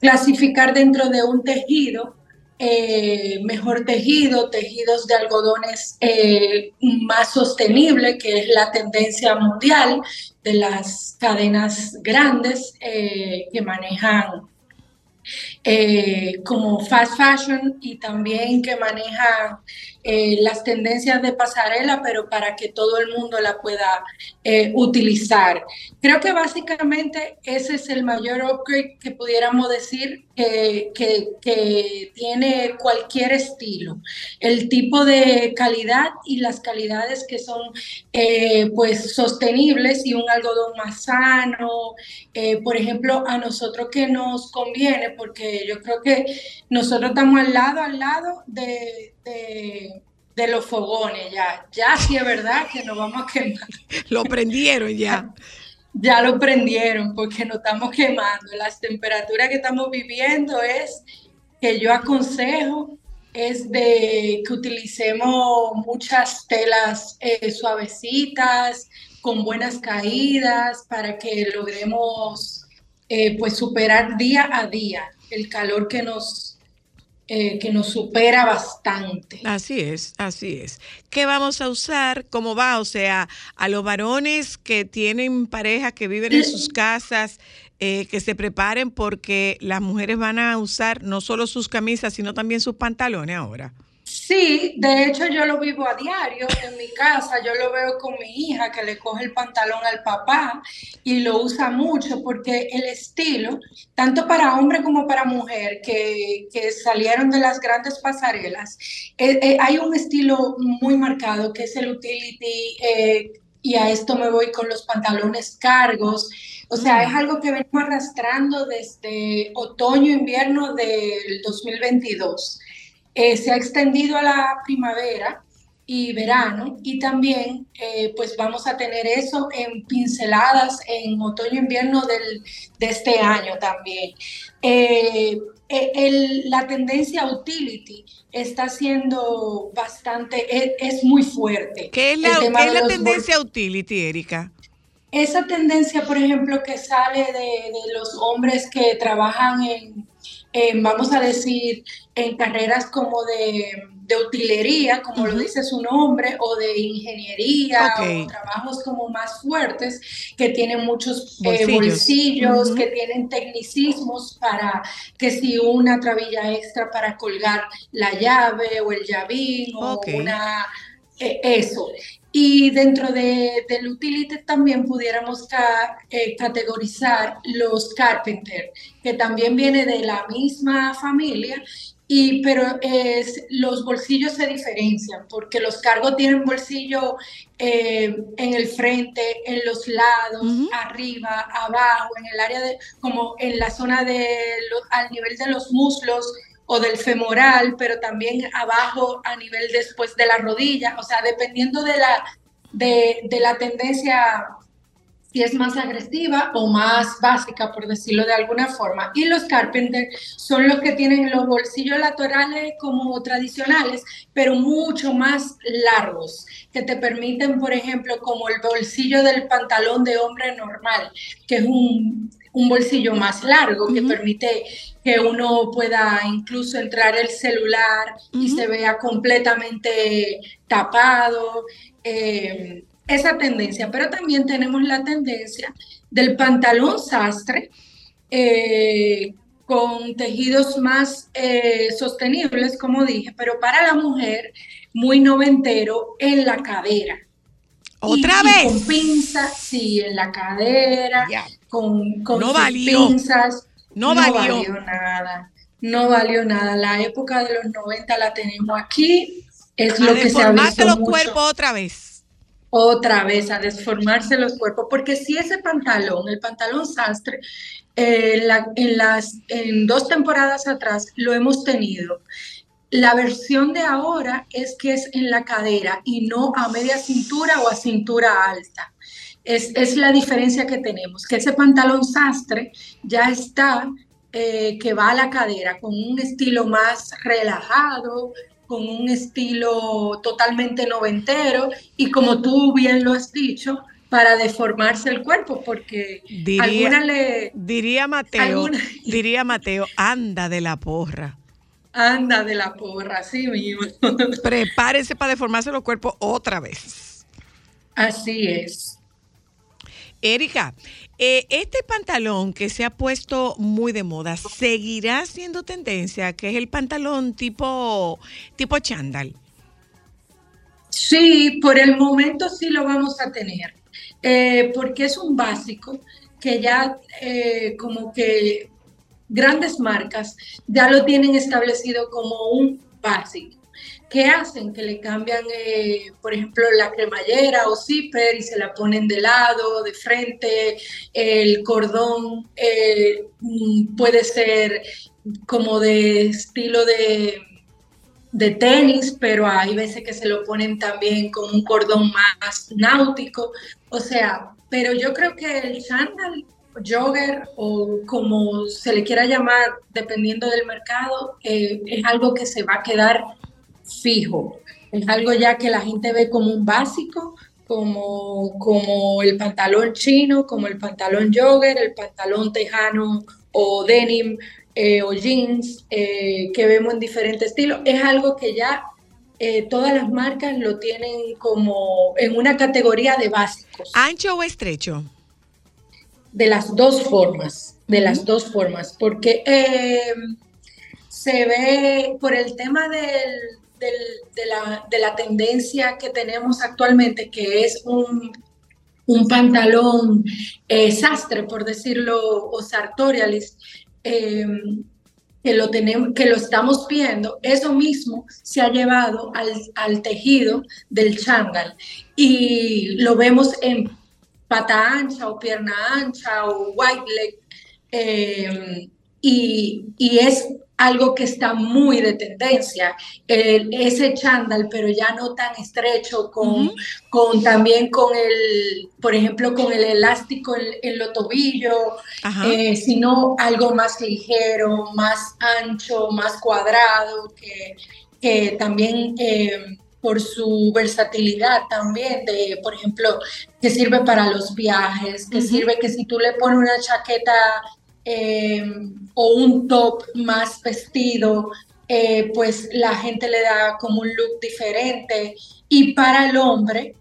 clasificar dentro de un tejido, eh, mejor tejido, tejidos de algodones eh, más sostenible, que es la tendencia mundial de las cadenas grandes eh, que manejan como fast fashion y también que manejan eh, las tendencias de pasarela, pero para que todo el mundo la pueda eh, utilizar. Creo que básicamente ese es el mayor upgrade que pudiéramos decir que, que- que tiene cualquier estilo. El tipo de calidad y las calidades que son eh, pues sostenibles y un algodón más sano. Eh, por ejemplo, a nosotros que nos conviene, porque yo creo que nosotros estamos al lado, al lado de, de- de los fogones, ya, ya sí es verdad que nos vamos a quemar, <laughs> Lo prendieron ya. <laughs> ya lo prendieron porque nos estamos quemando. Las temperaturas que estamos viviendo es que yo aconsejo es de que utilicemos muchas telas eh, suavecitas, con buenas caídas, para que logremos eh, pues superar día a día el calor que nos, eh, que nos supera bastante. Así es, así es. ¿Qué vamos a usar? ¿Cómo va? O sea, a los varones que tienen pareja, que viven en sus <clears throat> casas, eh, que se preparen porque las mujeres van a usar no solo sus camisas, sino también sus pantalones ahora. Sí, de hecho yo lo vivo a diario en mi casa, yo lo veo con mi hija que le coge el pantalón al papá y lo usa mucho porque el estilo, tanto para hombre como para mujer, que, que salieron de las grandes pasarelas, eh, eh, hay un estilo muy marcado que es el utility eh, y a esto me voy con los pantalones cargos. O sea, es algo que venimos arrastrando desde otoño-invierno del 2022 eh, se ha extendido a la primavera y verano y también eh, pues vamos a tener eso en pinceladas en otoño-invierno del, de este año también. Eh, eh, el- la tendencia utility está siendo bastante, es, es muy fuerte. ¿Qué es la, qué es la tendencia utility, Erika? esa tendencia, por ejemplo, que sale de, de los hombres que trabajan en, en, vamos a decir, en carreras como de, de utilería, como lo dice su nombre, o de ingeniería, o trabajos como más fuertes, que tienen muchos eh, Bolsillos. que tienen tecnicismos para que si una trabilla extra para colgar la llave o el llavín, o una, eh, eso. Y dentro de, del utility también pudiéramos ca- eh, categorizar los carpenter, que también viene de la misma familia, y, pero es, los bolsillos se diferencian, porque los cargos tienen bolsillo eh, en el frente, en los lados, arriba, abajo, en el área de, como en la zona de, lo- al nivel de los muslos, o del femoral, pero también abajo a nivel después de la rodilla, o sea, dependiendo de la, de, de la tendencia, si es más agresiva o más básica, por decirlo de alguna forma. Y los carpenter son los que tienen los bolsillos laterales como tradicionales, pero mucho más largos, que te permiten, por ejemplo, como el bolsillo del pantalón de hombre normal, que es un, un bolsillo más largo, que permite que uno pueda incluso entrar el celular y se vea completamente tapado. eh, esa tendencia, pero también tenemos la tendencia del pantalón sastre eh, con tejidos más eh, sostenibles, como dije, pero para la mujer muy noventero en la cadera. ¿Otra Y- y vez? con pinzas, sí, en la cadera, Ya. con, con No valió. pinzas. No valió. nada. No valió nada. La época de los 90 la tenemos aquí. Es A lo que se ha visto los mucho. cuerpos otra vez. Otra vez a desformarse los cuerpos, porque si ese pantalón, el pantalón sastre, eh, la- en las, en dos temporadas atrás lo hemos tenido. La versión de ahora es que es en la cadera y no a media cintura o a cintura alta. Es, es la diferencia que tenemos, que ese pantalón sastre ya está, eh, que va a la cadera con un estilo más relajado, con un estilo totalmente noventero y como tú bien lo has dicho, para deformarse el cuerpo, porque Diría, alguna le diría Mateo, alguna- <laughs> diría Mateo, anda de la porra. Anda de la porra, así mismo. <laughs> Prepárese para deformarse los cuerpos otra vez. Así es. Erika, eh, este pantalón que se ha puesto muy de moda, ¿seguirá siendo tendencia? Que es el pantalón tipo, tipo chándal. Sí, por el momento sí lo vamos a tener, eh, porque es un básico que ya eh, como que grandes marcas ya lo tienen establecido como un básico. ¿Qué hacen? Que le cambian, eh, por ejemplo, la cremallera o zipper y se la ponen de lado, de frente, el cordón eh, mm, puede ser como de estilo de de tenis, pero hay veces que se lo ponen también con un cordón más náutico. O sea, pero yo creo que el chándal, jogger o como se le quiera llamar, dependiendo del mercado, eh, es algo que se va a quedar fijo. Es algo ya que la gente ve como un básico, como, como el pantalón chino, como el pantalón jogger, el pantalón tejano o denim eh, o jeans eh, que vemos en diferentes estilos. Es algo que ya eh, todas las marcas lo tienen como en una categoría de básicos, ¿Ancho o estrecho? De las dos formas, de las dos formas, porque eh, se ve por el tema del, del- de, la, de la tendencia que tenemos actualmente, que es un, un pantalón eh, sastre, por decirlo, o sartorialis, eh, que lo tenemos, que lo estamos viendo, eso mismo se ha llevado al, al tejido del chándal. Y lo vemos en pata ancha o pierna ancha o white leg eh, y, y es algo que está muy de tendencia, el- ese chándal, pero ya no tan estrecho, con, con también con el, por ejemplo, con el elástico en, en los tobillos, eh, sino algo más ligero, más ancho, más cuadrado, que, que también eh, por su versatilidad también, de, por ejemplo, que sirve para los viajes, que Ujú. sirve que si tú le pones una chaqueta eh, o un top más vestido, eh, pues la gente le da como un look diferente. Y para el hombre,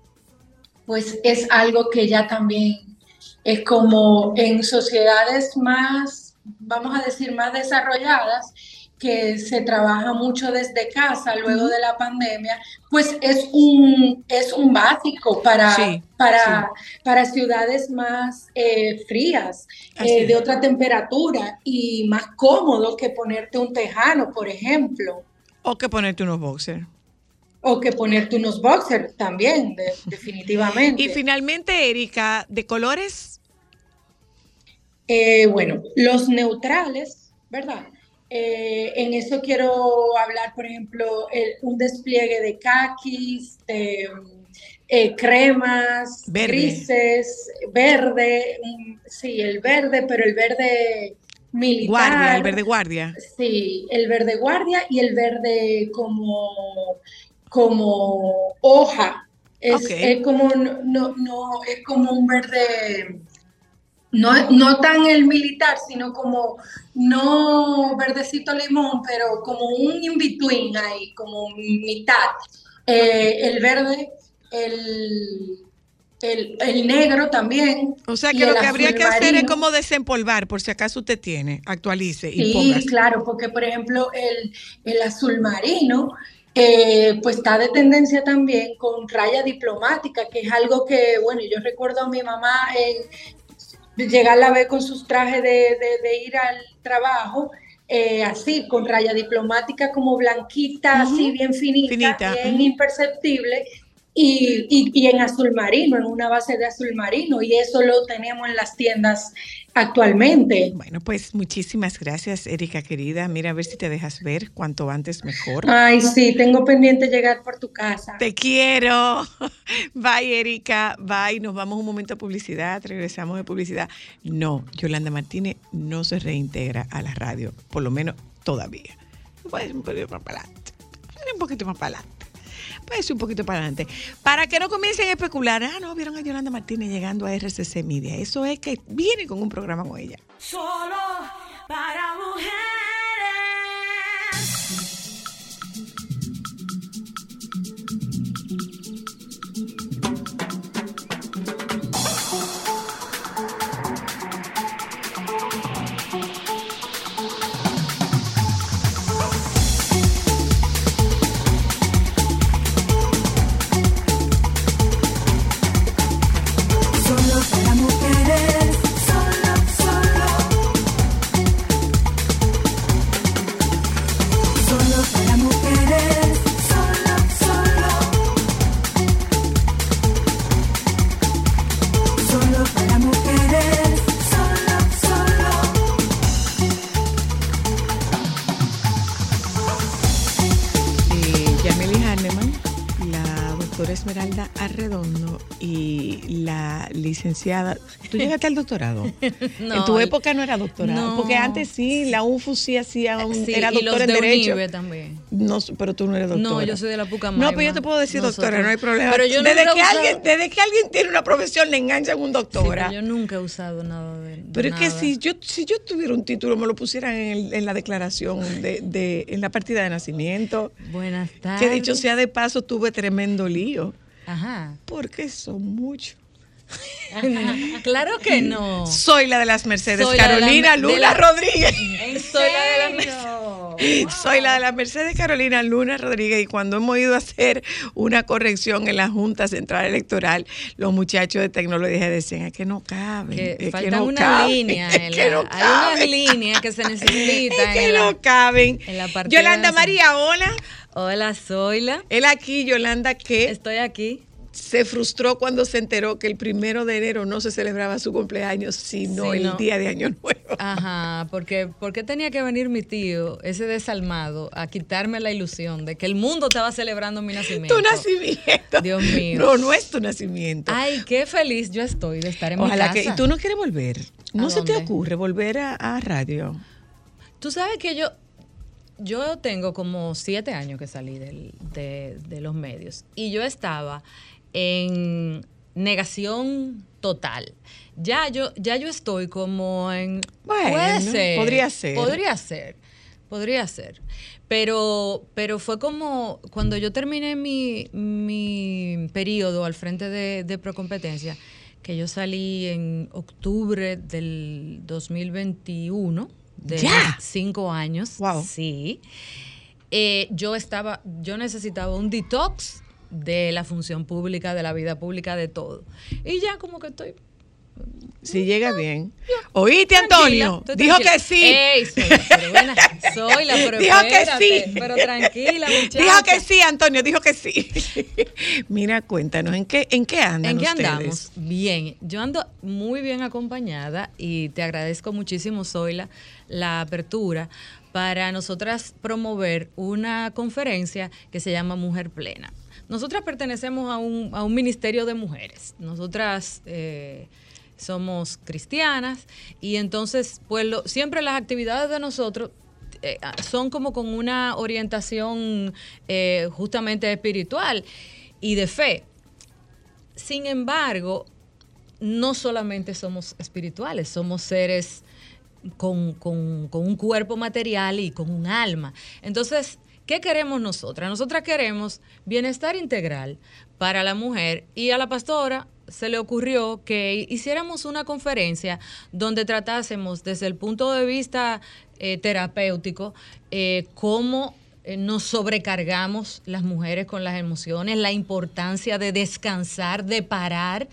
pues es algo que ya también es como en sociedades más, vamos a decir, más desarrolladas, que se trabaja mucho desde casa luego de la pandemia, pues es un, es un básico para, Sí, para, para ciudades más eh, frías, eh, de otra temperatura y más cómodo que ponerte un tejano, por ejemplo, O que ponerte unos boxers. o que ponerte unos boxers también, de- definitivamente. Y finalmente, Erika, de colores. Eh, bueno, los neutrales, ¿verdad? Eh, en eso quiero hablar, por ejemplo, el- un despliegue de kakis, de eh, cremas, Verde. grises, verde, sí, el verde, pero el verde militar. Guardia, el verde guardia. Sí, el verde guardia y el verde como, como hoja. Es, como, no, no, es como un verde, no, no tan el militar, sino como, no verdecito limón, pero como un in-between ahí, como mitad. Eh, el verde, el, el, el negro también. O sea que lo que habría que hacer es como desempolvar, por si acaso usted tiene, actualice y Sí, claro, porque por ejemplo el, el azul marino, eh, pues está de tendencia también con raya diplomática, que es algo que, bueno, yo recuerdo a mi mamá eh, llegarla a ver con sus trajes de, de- de ir al trabajo, eh, así, con raya diplomática como blanquita, así bien finita, Finita, bien imperceptible. Y, y- y en azul marino, en una base de azul marino, y eso lo tenemos en las tiendas actualmente. Bueno, pues muchísimas gracias, Erika querida. Mira, a ver si te dejas ver cuanto antes mejor. Ay, sí, tengo pendiente llegar por tu casa. Te quiero. <laughs> Bye, Erika. Bye. Nos vamos un momento a publicidad. Regresamos de publicidad. No, Yolanda Martínez no se reintegra a la radio, por lo menos todavía. Puede ser un poquito más para adelante. Un poquito más para adelante. Puede ser un poquito para adelante. Para que no comiencen a especular, ah, no, vieron a Yolanda Martínez llegando a RCC Media. Eso es que viene con un programa con ella. Solo para mujeres. Licenciada. ¿Tú <laughs> llegaste al doctorado? No, <laughs> en tu época no era doctorado, no. porque antes sí, la UFU sí hacía un, Sí, era y doctor los en de Derecho. También. No, pero tú no eres doctora. No, yo soy de la Pucamaima. No, pero yo te puedo decir doctora, no hay problema. Pero yo desde, que usado- alguien, desde que alguien tiene una profesión, le enganchan un Sí, doctora. pero yo nunca he usado nada de, de Pero es que si yo, si yo tuviera un título, me lo pusieran en, el- en la declaración, de, de- en la partida de nacimiento. Buenas tardes. Que dicho sea de paso, tuve tremendo lío. Ajá. Porque son muchos. <laughs> claro que no. Soy la de las Mercedes, Soy la la- Carolina de Luna la- Rodríguez. <laughs> Soy la de la Mercedes. Soy la de las Mercedes Carolina Luna Rodríguez y cuando hemos ido a hacer una corrección en la Junta Central Electoral, los muchachos de tecnología decían es que no caben, Que es que faltan no una caben, línea. <laughs> es que la- no hay unas caben". líneas que se necesitan. Es que en la- no caben. en la Yolanda María, hola. Hola, Zoila. Él aquí, Yolanda, que Estoy aquí. Se frustró cuando se enteró que el primero de enero no se celebraba su cumpleaños, sino Sí, el no. día de Año Nuevo. Ajá, porque ¿por qué tenía que venir mi tío, ese desalmado, a quitarme la ilusión de que el mundo estaba celebrando mi nacimiento? Tu nacimiento. Dios mío. No, no es tu nacimiento. Ay, qué feliz yo estoy de estar en Ojalá mi que. casa. ¿Y tú no quieres volver? ¿No ¿A se te ocurre volver a, a radio? Tú sabes que yo, yo tengo como siete años que salí del- de, de los medios y yo estaba en negación total. Ya yo, ya yo estoy como en... Bueno, puede ser. podría ser. Podría ser. Podría ser. Pero, pero fue como cuando yo terminé mi, mi periodo al frente de, de Procompetencia, que yo salí en octubre del 2021, de ¡Ya! cinco años. Wow. Sí. Eh, yo estaba, yo necesitaba un detox de la función pública, de la vida pública, de todo. Y ya como que estoy Si llega bien. ¿Oíste, Antonio? Dijo que sí. Ey, soy, pero buena, soy la pero Dijo que sí. Pero tranquila, muchacha. <laughs> Dijo que sí, Antonio, dijo que sí. <laughs> Mira, cuéntanos, ¿en qué, en qué andan ¿En qué ustedes? andamos? Bien, yo ando muy bien acompañada y te agradezco muchísimo, Zoila, la apertura para nosotras promover una conferencia que se llama Mujer Plena. Nosotras pertenecemos a un, a un ministerio de mujeres. Nosotras eh, somos cristianas y entonces, pues lo- siempre las actividades de nosotros eh, son como con una orientación eh, justamente espiritual y de fe. Sin embargo, no solamente somos espirituales, somos seres con, con- con un cuerpo material y con un alma. Entonces, ¿qué queremos nosotras? Nosotras queremos bienestar integral para la mujer y a la pastora se le ocurrió que hiciéramos una conferencia donde tratásemos desde el punto de vista eh, terapéutico eh, cómo eh, nos sobrecargamos las mujeres con las emociones, la importancia de descansar, de parar,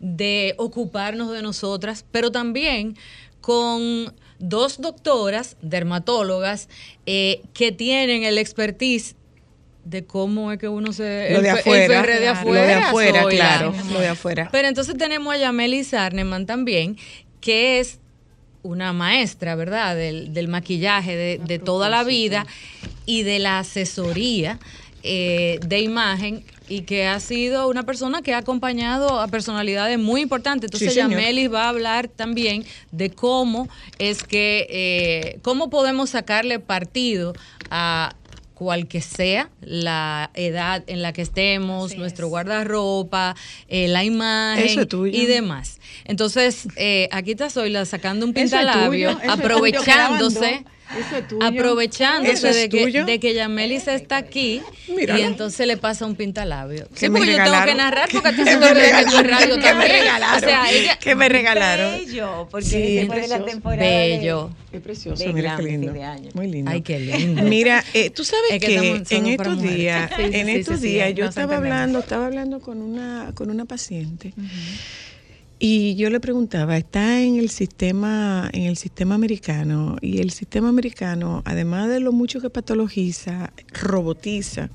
de ocuparnos de nosotras, pero también con dos doctoras, dermatólogas, eh, que tienen el expertise de cómo es que uno se... Lo de el afuera. El de claro, afuera. Lo de afuera, claro. Lo de afuera. Pero entonces tenemos a Yameli Sarneman también, que es una maestra, ¿verdad? Del, del maquillaje de, de toda la vida y de la asesoría eh, de imagen y que ha sido una persona que ha acompañado a personalidades muy importantes. Entonces Sí, señor. Yameli va a hablar también de cómo es que, eh, cómo podemos sacarle partido a cual que sea la edad en la que estemos, nuestro guardarropa, eh, la imagen es y demás. Entonces, eh, aquí está Zoila sacando un pintalabio, es tuyo, aprovechándose, grabando. Eso es tuyo. aprovechándose Eso es de que, de que Yamelis está aquí Míralo. y entonces le pasa un pintalabio. ¿Qué Sí, me porque yo tengo que regalaron? narrar porque a ti ¿Qué se me te olvida que en regalaron? radio ¿Qué me también. regalaron? O sea, ella ¿Qué me regalaron? Bello, porque Sí, después de la temporada Bello. Qué precioso, de mira qué lindo. de. Muy lindo. Ay, qué lindo. Mira, eh, tú sabes Es que que, en estos días, Sí, en sí, estos sí, sí, días yo estaba hablando, estaba hablando con una con una paciente y yo le preguntaba, está en el sistema en el sistema americano y el sistema americano, además de lo mucho que patologiza, robotiza.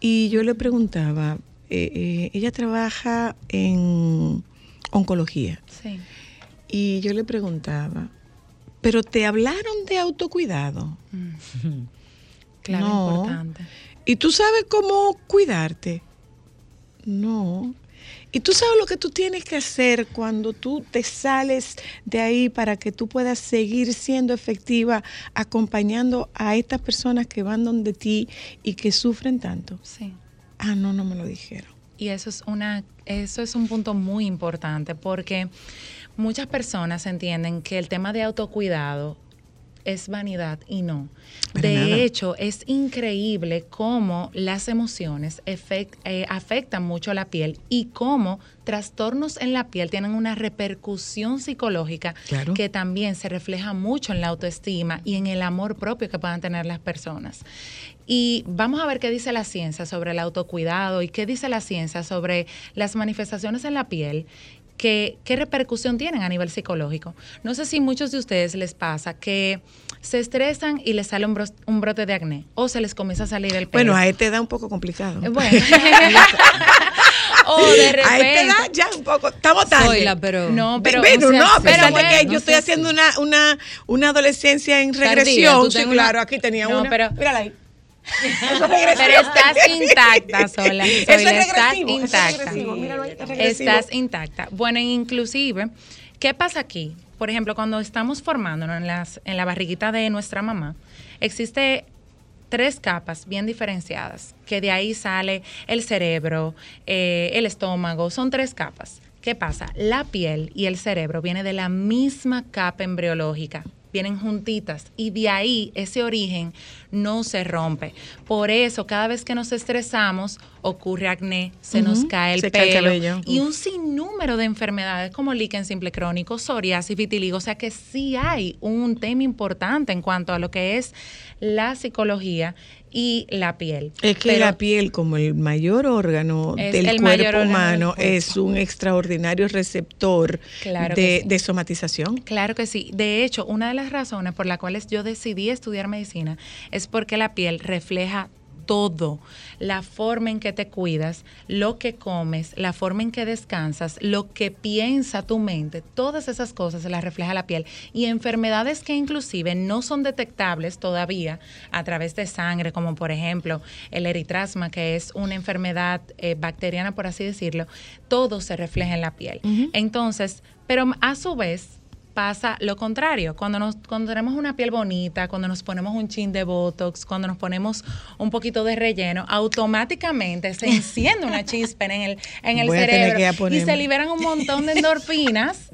Y yo le preguntaba, eh, eh, ella trabaja en oncología. Sí. Y yo le preguntaba, ¿pero te hablaron de autocuidado? <laughs> Claro, No. importante. ¿Y tú sabes cómo cuidarte? No. ¿Y tú sabes lo que tú tienes que hacer cuando tú te sales de ahí para que tú puedas seguir siendo efectiva acompañando a estas personas que van donde ti y que sufren tanto? Sí. Ah, no, no me lo dijeron. Y eso es una, eso es un punto muy importante porque muchas personas entienden que el tema de autocuidado es vanidad y no. De nada. hecho, es increíble cómo las emociones eh, afectan mucho la piel y cómo trastornos en la piel tienen una repercusión psicológica Claro. que también se refleja mucho en la autoestima y en el amor propio que puedan tener las personas. Y vamos a ver qué dice la ciencia sobre el autocuidado y qué dice la ciencia sobre las manifestaciones en la piel. Que, ¿Qué repercusión tienen a nivel psicológico? No sé si muchos de ustedes les pasa que se estresan y les sale un, brote de acné o se les comienza a salir el pelo. Bueno, a este da un poco complicado. Bueno. <laughs> <laughs> O de A esta repente. edad ya un poco, estamos tarde. Zoila, pero. No, pero, Bueno, o sea, no, a pesar pero de que yo estoy haciendo una, una, una adolescencia en Tardía, regresión. tú sí, tengo una- claro, aquí tenía No, una. pero- Mírala ahí. Pero estás intacta, Sola. Eso es Sola, estás regresivo, eso es intacta. míralo. Estás intacta. Bueno, inclusive, ¿qué pasa aquí? Por ejemplo, cuando estamos formándonos en, las, en la barriguita de nuestra mamá, existe tres capas bien diferenciadas, que de ahí sale el cerebro, eh, el estómago, son tres capas. ¿Qué pasa? La piel y el cerebro vienen de la misma capa embriológica, vienen juntitas y de ahí ese origen no se rompe. Por eso cada vez que nos estresamos ocurre acné, se nos cae el se cae el pelo cabello. y un sinnúmero de enfermedades como líquen simple crónico, psoriasis, vitiligo, o sea que sí hay un tema importante en cuanto a lo que es la psicología y la piel. Es que Pero- la piel, como el mayor órgano del el cuerpo órgano humano, es un extraordinario receptor Claro de, sí. de somatización. Claro que sí. De hecho, una de las razones por las cuales yo decidí estudiar medicina es porque la piel refleja todo, la forma en que te cuidas, lo que comes, la forma en que descansas, lo que piensa tu mente, todas esas cosas se las refleja la piel y enfermedades que inclusive no son detectables todavía a través de sangre, como por ejemplo el eritrasma, que es una enfermedad eh, bacteriana, por así decirlo, todo se refleja en la piel. Entonces, pero a su vez, pasa lo contrario. Cuando, nos, cuando tenemos una piel bonita, cuando nos ponemos un chin de Botox, cuando nos ponemos un poquito de relleno, automáticamente se enciende una <laughs> chispa en el, en el Voy cerebro y se liberan un montón de <laughs> endorfinas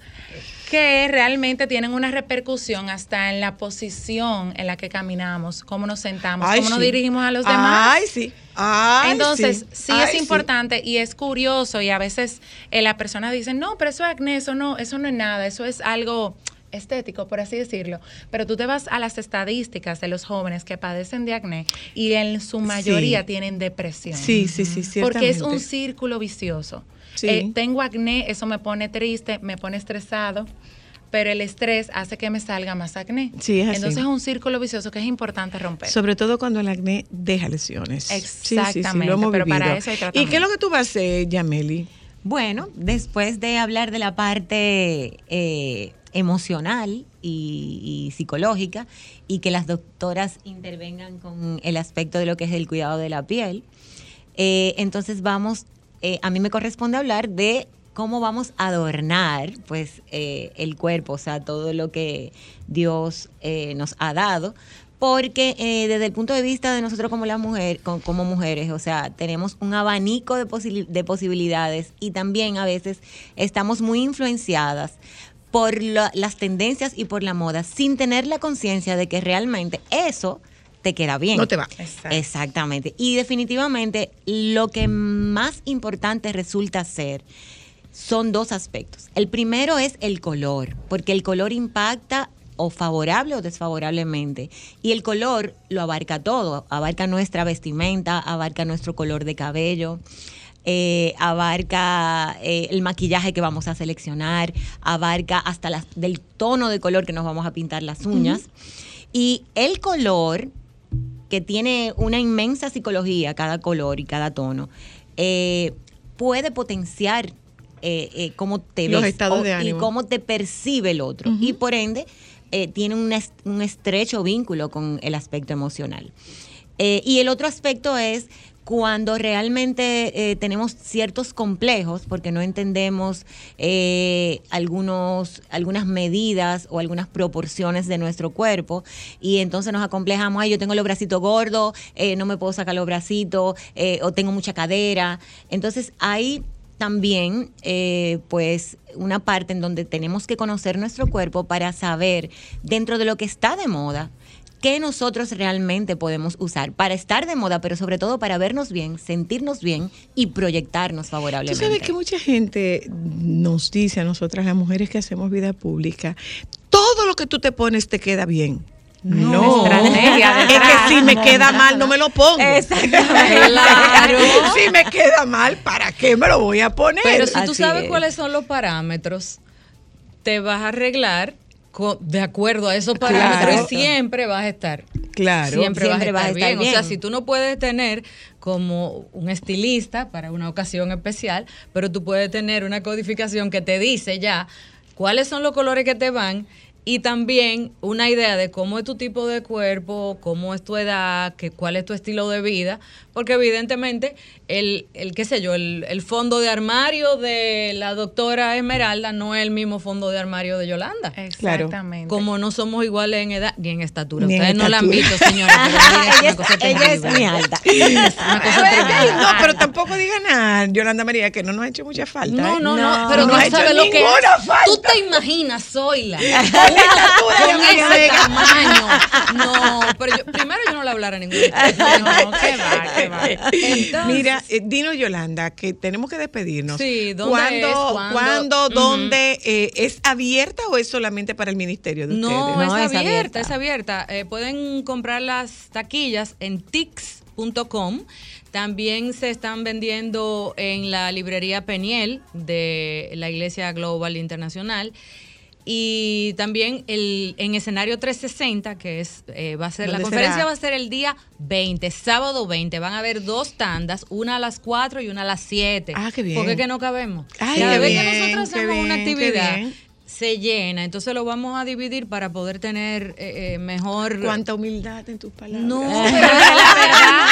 que realmente tienen una repercusión hasta en la posición en la que caminamos, cómo nos sentamos, Ay, cómo nos sí. dirigimos a los demás. Ay, sí. Ay, Entonces, sí, Ay, es importante y es curioso y a veces eh, la persona dice, no, pero eso es acné, eso no, eso no es nada, eso es algo estético, por así decirlo. Pero tú te vas a las estadísticas de los jóvenes que padecen de acné y en su mayoría Sí. tienen depresión. Sí, sí, sí, Porque es un círculo vicioso. Sí. Eh, tengo acné, eso me pone triste, me pone estresado, pero el estrés hace que me salga más acné. Sí, es así. Entonces es un círculo vicioso que es importante romper. Sobre todo cuando el acné deja lesiones. Sí, sí, sí, Exactamente, lo hemos pero para eso hay ¿Y qué es lo tratamiento. que tú vas a hacer, Yameli? Bueno, después de hablar de la parte eh, emocional y, psicológica y que las doctoras intervengan con el aspecto de lo que es el cuidado de la piel, eh, entonces vamos, eh, a mí me corresponde hablar de cómo vamos a adornar pues eh, el cuerpo, o sea, todo lo que Dios nos ha dado. Porque desde el punto de vista de nosotros como, la mujer, co- como mujeres, o sea, tenemos un abanico de, de posibilidades y también a veces estamos muy influenciadas por la- las tendencias y por la moda sin tener la conciencia de que realmente eso te queda bien. No te va. Exacto. Exactamente. Y definitivamente lo que más importante resulta ser son dos aspectos. El primero es el color, porque el color impacta o favorable o desfavorablemente. Y el color lo abarca todo, abarca nuestra vestimenta, abarca nuestro color de cabello. Eh, abarca eh, el maquillaje que vamos a seleccionar, abarca hasta las, del tono de color que nos vamos a pintar las uñas. Y el color, que tiene una inmensa psicología, cada color y cada tono, eh, puede potenciar cómo te Los ves o- de y cómo te percibe el otro. Y por ende, tiene un, est- un estrecho vínculo con el aspecto emocional. Y el otro aspecto es cuando realmente eh, tenemos ciertos complejos porque no entendemos eh, algunos, algunas medidas o algunas proporciones de nuestro cuerpo y entonces nos acomplejamos, ay, yo tengo los bracitos gordos, eh, no me puedo sacar los bracitos o tengo mucha cadera. Entonces hay también, pues, una parte en donde tenemos que conocer nuestro cuerpo para saber, dentro de lo que está de moda, qué nosotros realmente podemos usar para estar de moda, pero sobre todo para vernos bien, sentirnos bien y proyectarnos Tú favorablemente. sabes que mucha gente nos dice a nosotras, las mujeres que hacemos vida pública, todo lo que tú te pones te queda bien. No, estrategia es que si me queda mal no me lo pongo. <laughs> Claro. si me queda mal, ¿para qué me lo voy a poner? Pero si tú Así sabes es. cuáles son los parámetros, te vas a arreglar de acuerdo a esos parámetros Claro. y siempre vas a estar Claro. siempre, Siempre vas a estar, bien. O sea, si tú no puedes tener como un estilista para una ocasión especial, pero tú puedes tener una codificación que te dice ya cuáles son los colores que te van y también una idea de cómo es tu tipo de cuerpo, cómo es tu edad, que, cuál es tu estilo de vida, porque evidentemente el, el qué sé yo, el, el fondo de armario de la doctora Esmeralda no es el mismo fondo de armario de Yolanda. Exactamente. Como no somos iguales en edad ni en estatura. Ni en Ustedes no la han visto, señora. pero miren, es ella, una cosa es, ella es muy alta. <laughs> Una cosa no, pero tampoco digan nada, Yolanda María, que no nos ha hecho mucha falta. No, ¿eh? no, No, no, pero no sabes lo que ninguna es. falta. Tú te imaginas, Zoila, <laughs> con, estatura ese tamaño. No, pero yo, primero yo no le hablara a ningún <laughs> No, qué va, qué va. Entonces, Mira, eh, dinos Yolanda, que tenemos que despedirnos. Sí, ¿dónde ¿Cuándo, es? ¿Cuándo? dónde? eh, ¿Es abierta o es solamente para el ministerio de No, ustedes? No, es, es abierta, abierta. es abierta. Eh, pueden comprar las taquillas en tix.com. También se están vendiendo en la librería Peniel de la Iglesia Global Internacional. Y también el, en escenario 360, que es eh, va a ser la ¿Dónde conferencia será? va a ser el día 20, sábado 20. Van a haber dos tandas, una a las 4 y una a las 7. Ah, qué bien. Porque es que no cabemos. Ay, Cada vez bien, que nosotros hacemos una bien, actividad, se llena. Entonces lo vamos a dividir para poder tener eh, eh, mejor. Cuánta humildad en tus palabras. No, <laughs> pero es la verdad.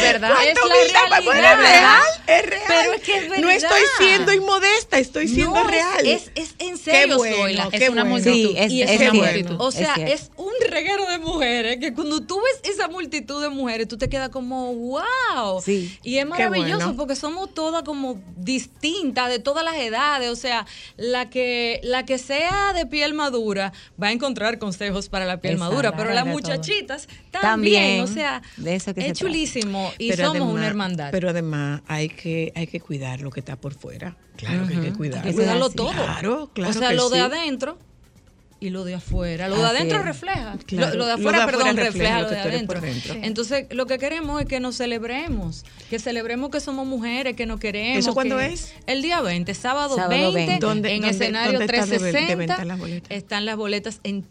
La verdad. Es es real, es real. Pero es que es No estoy siendo inmodesta, estoy siendo No, es- real. Es, es, en serio, bueno, Zoila. qué es una bueno. multitud. Sí, es- y es es una multitud. O Es sea, cierto. es un reguero de mujeres que cuando tú ves esa multitud de mujeres, tú te quedas como, wow. Sí. Y es maravilloso bueno. porque somos todas como distintas, de todas las edades. O sea, la que, la que sea de piel madura va a encontrar consejos para la piel Exacto. madura, pero las muchachitas también. También. O sea, De eso que se es chulísimo y Pero somos además- una hermandad. Pero además hay que, hay que cuidar lo que está por fuera. Claro que hay que cuidarlo. que cuidarlo todo. Claro, claro O sea, que lo de adentro y lo de afuera. Lo de adentro refleja. Claro, Lo, lo de lo afuera, de afuera perdón, refleja refleja lo de adentro. Entonces, lo que queremos es que nos celebremos. Que celebremos que somos mujeres, que nos queremos. ¿Eso cuándo es? El día 20, sábado, Sábado 20. 20. ¿Dónde- en dónde- escenario dónde está de- de 360. venta las boletas? Están las boletas en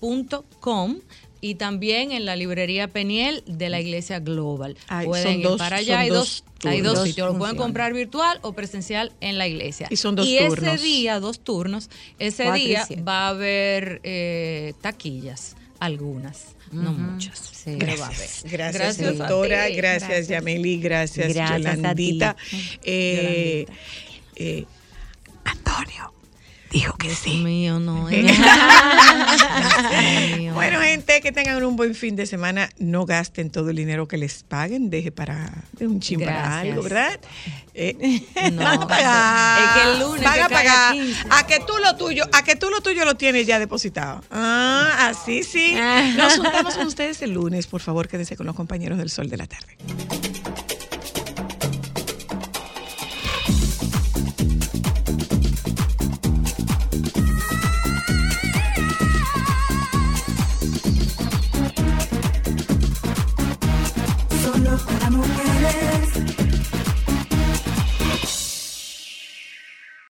tix.com. Y también en la librería Peniel de la Iglesia Global. Ay, Pueden son ir dos- para allá. Hay dos dos, hay dos turnos. sitios. Lo pueden comprar virtual o presencial en la iglesia. Y son dos y ese turnos. día, dos turnos, ese Cuatro día va a haber eh, taquillas, algunas, no muchas. sí. pero va a haber. Gracias, gracias, doctora, gracias, Gracias. Yameli, gracias, Gracias. Yolandita. Eh, eh, Antonio dijo que Dios sí. mío, no. <laughs> Dios mío. Bueno, gente, que tengan un buen fin de semana. No gasten todo el dinero que les paguen. Deje para de un chin para algo, ¿verdad? Eh, No, <laughs> van a pagar. es que el lunes Van a pagar. 15. A que tú lo tuyo, a que tú lo tuyo lo tienes ya depositado. Ah, así sí. Nos juntamos con ustedes el lunes. Por favor, quédense con los compañeros del Sol de la Tarde.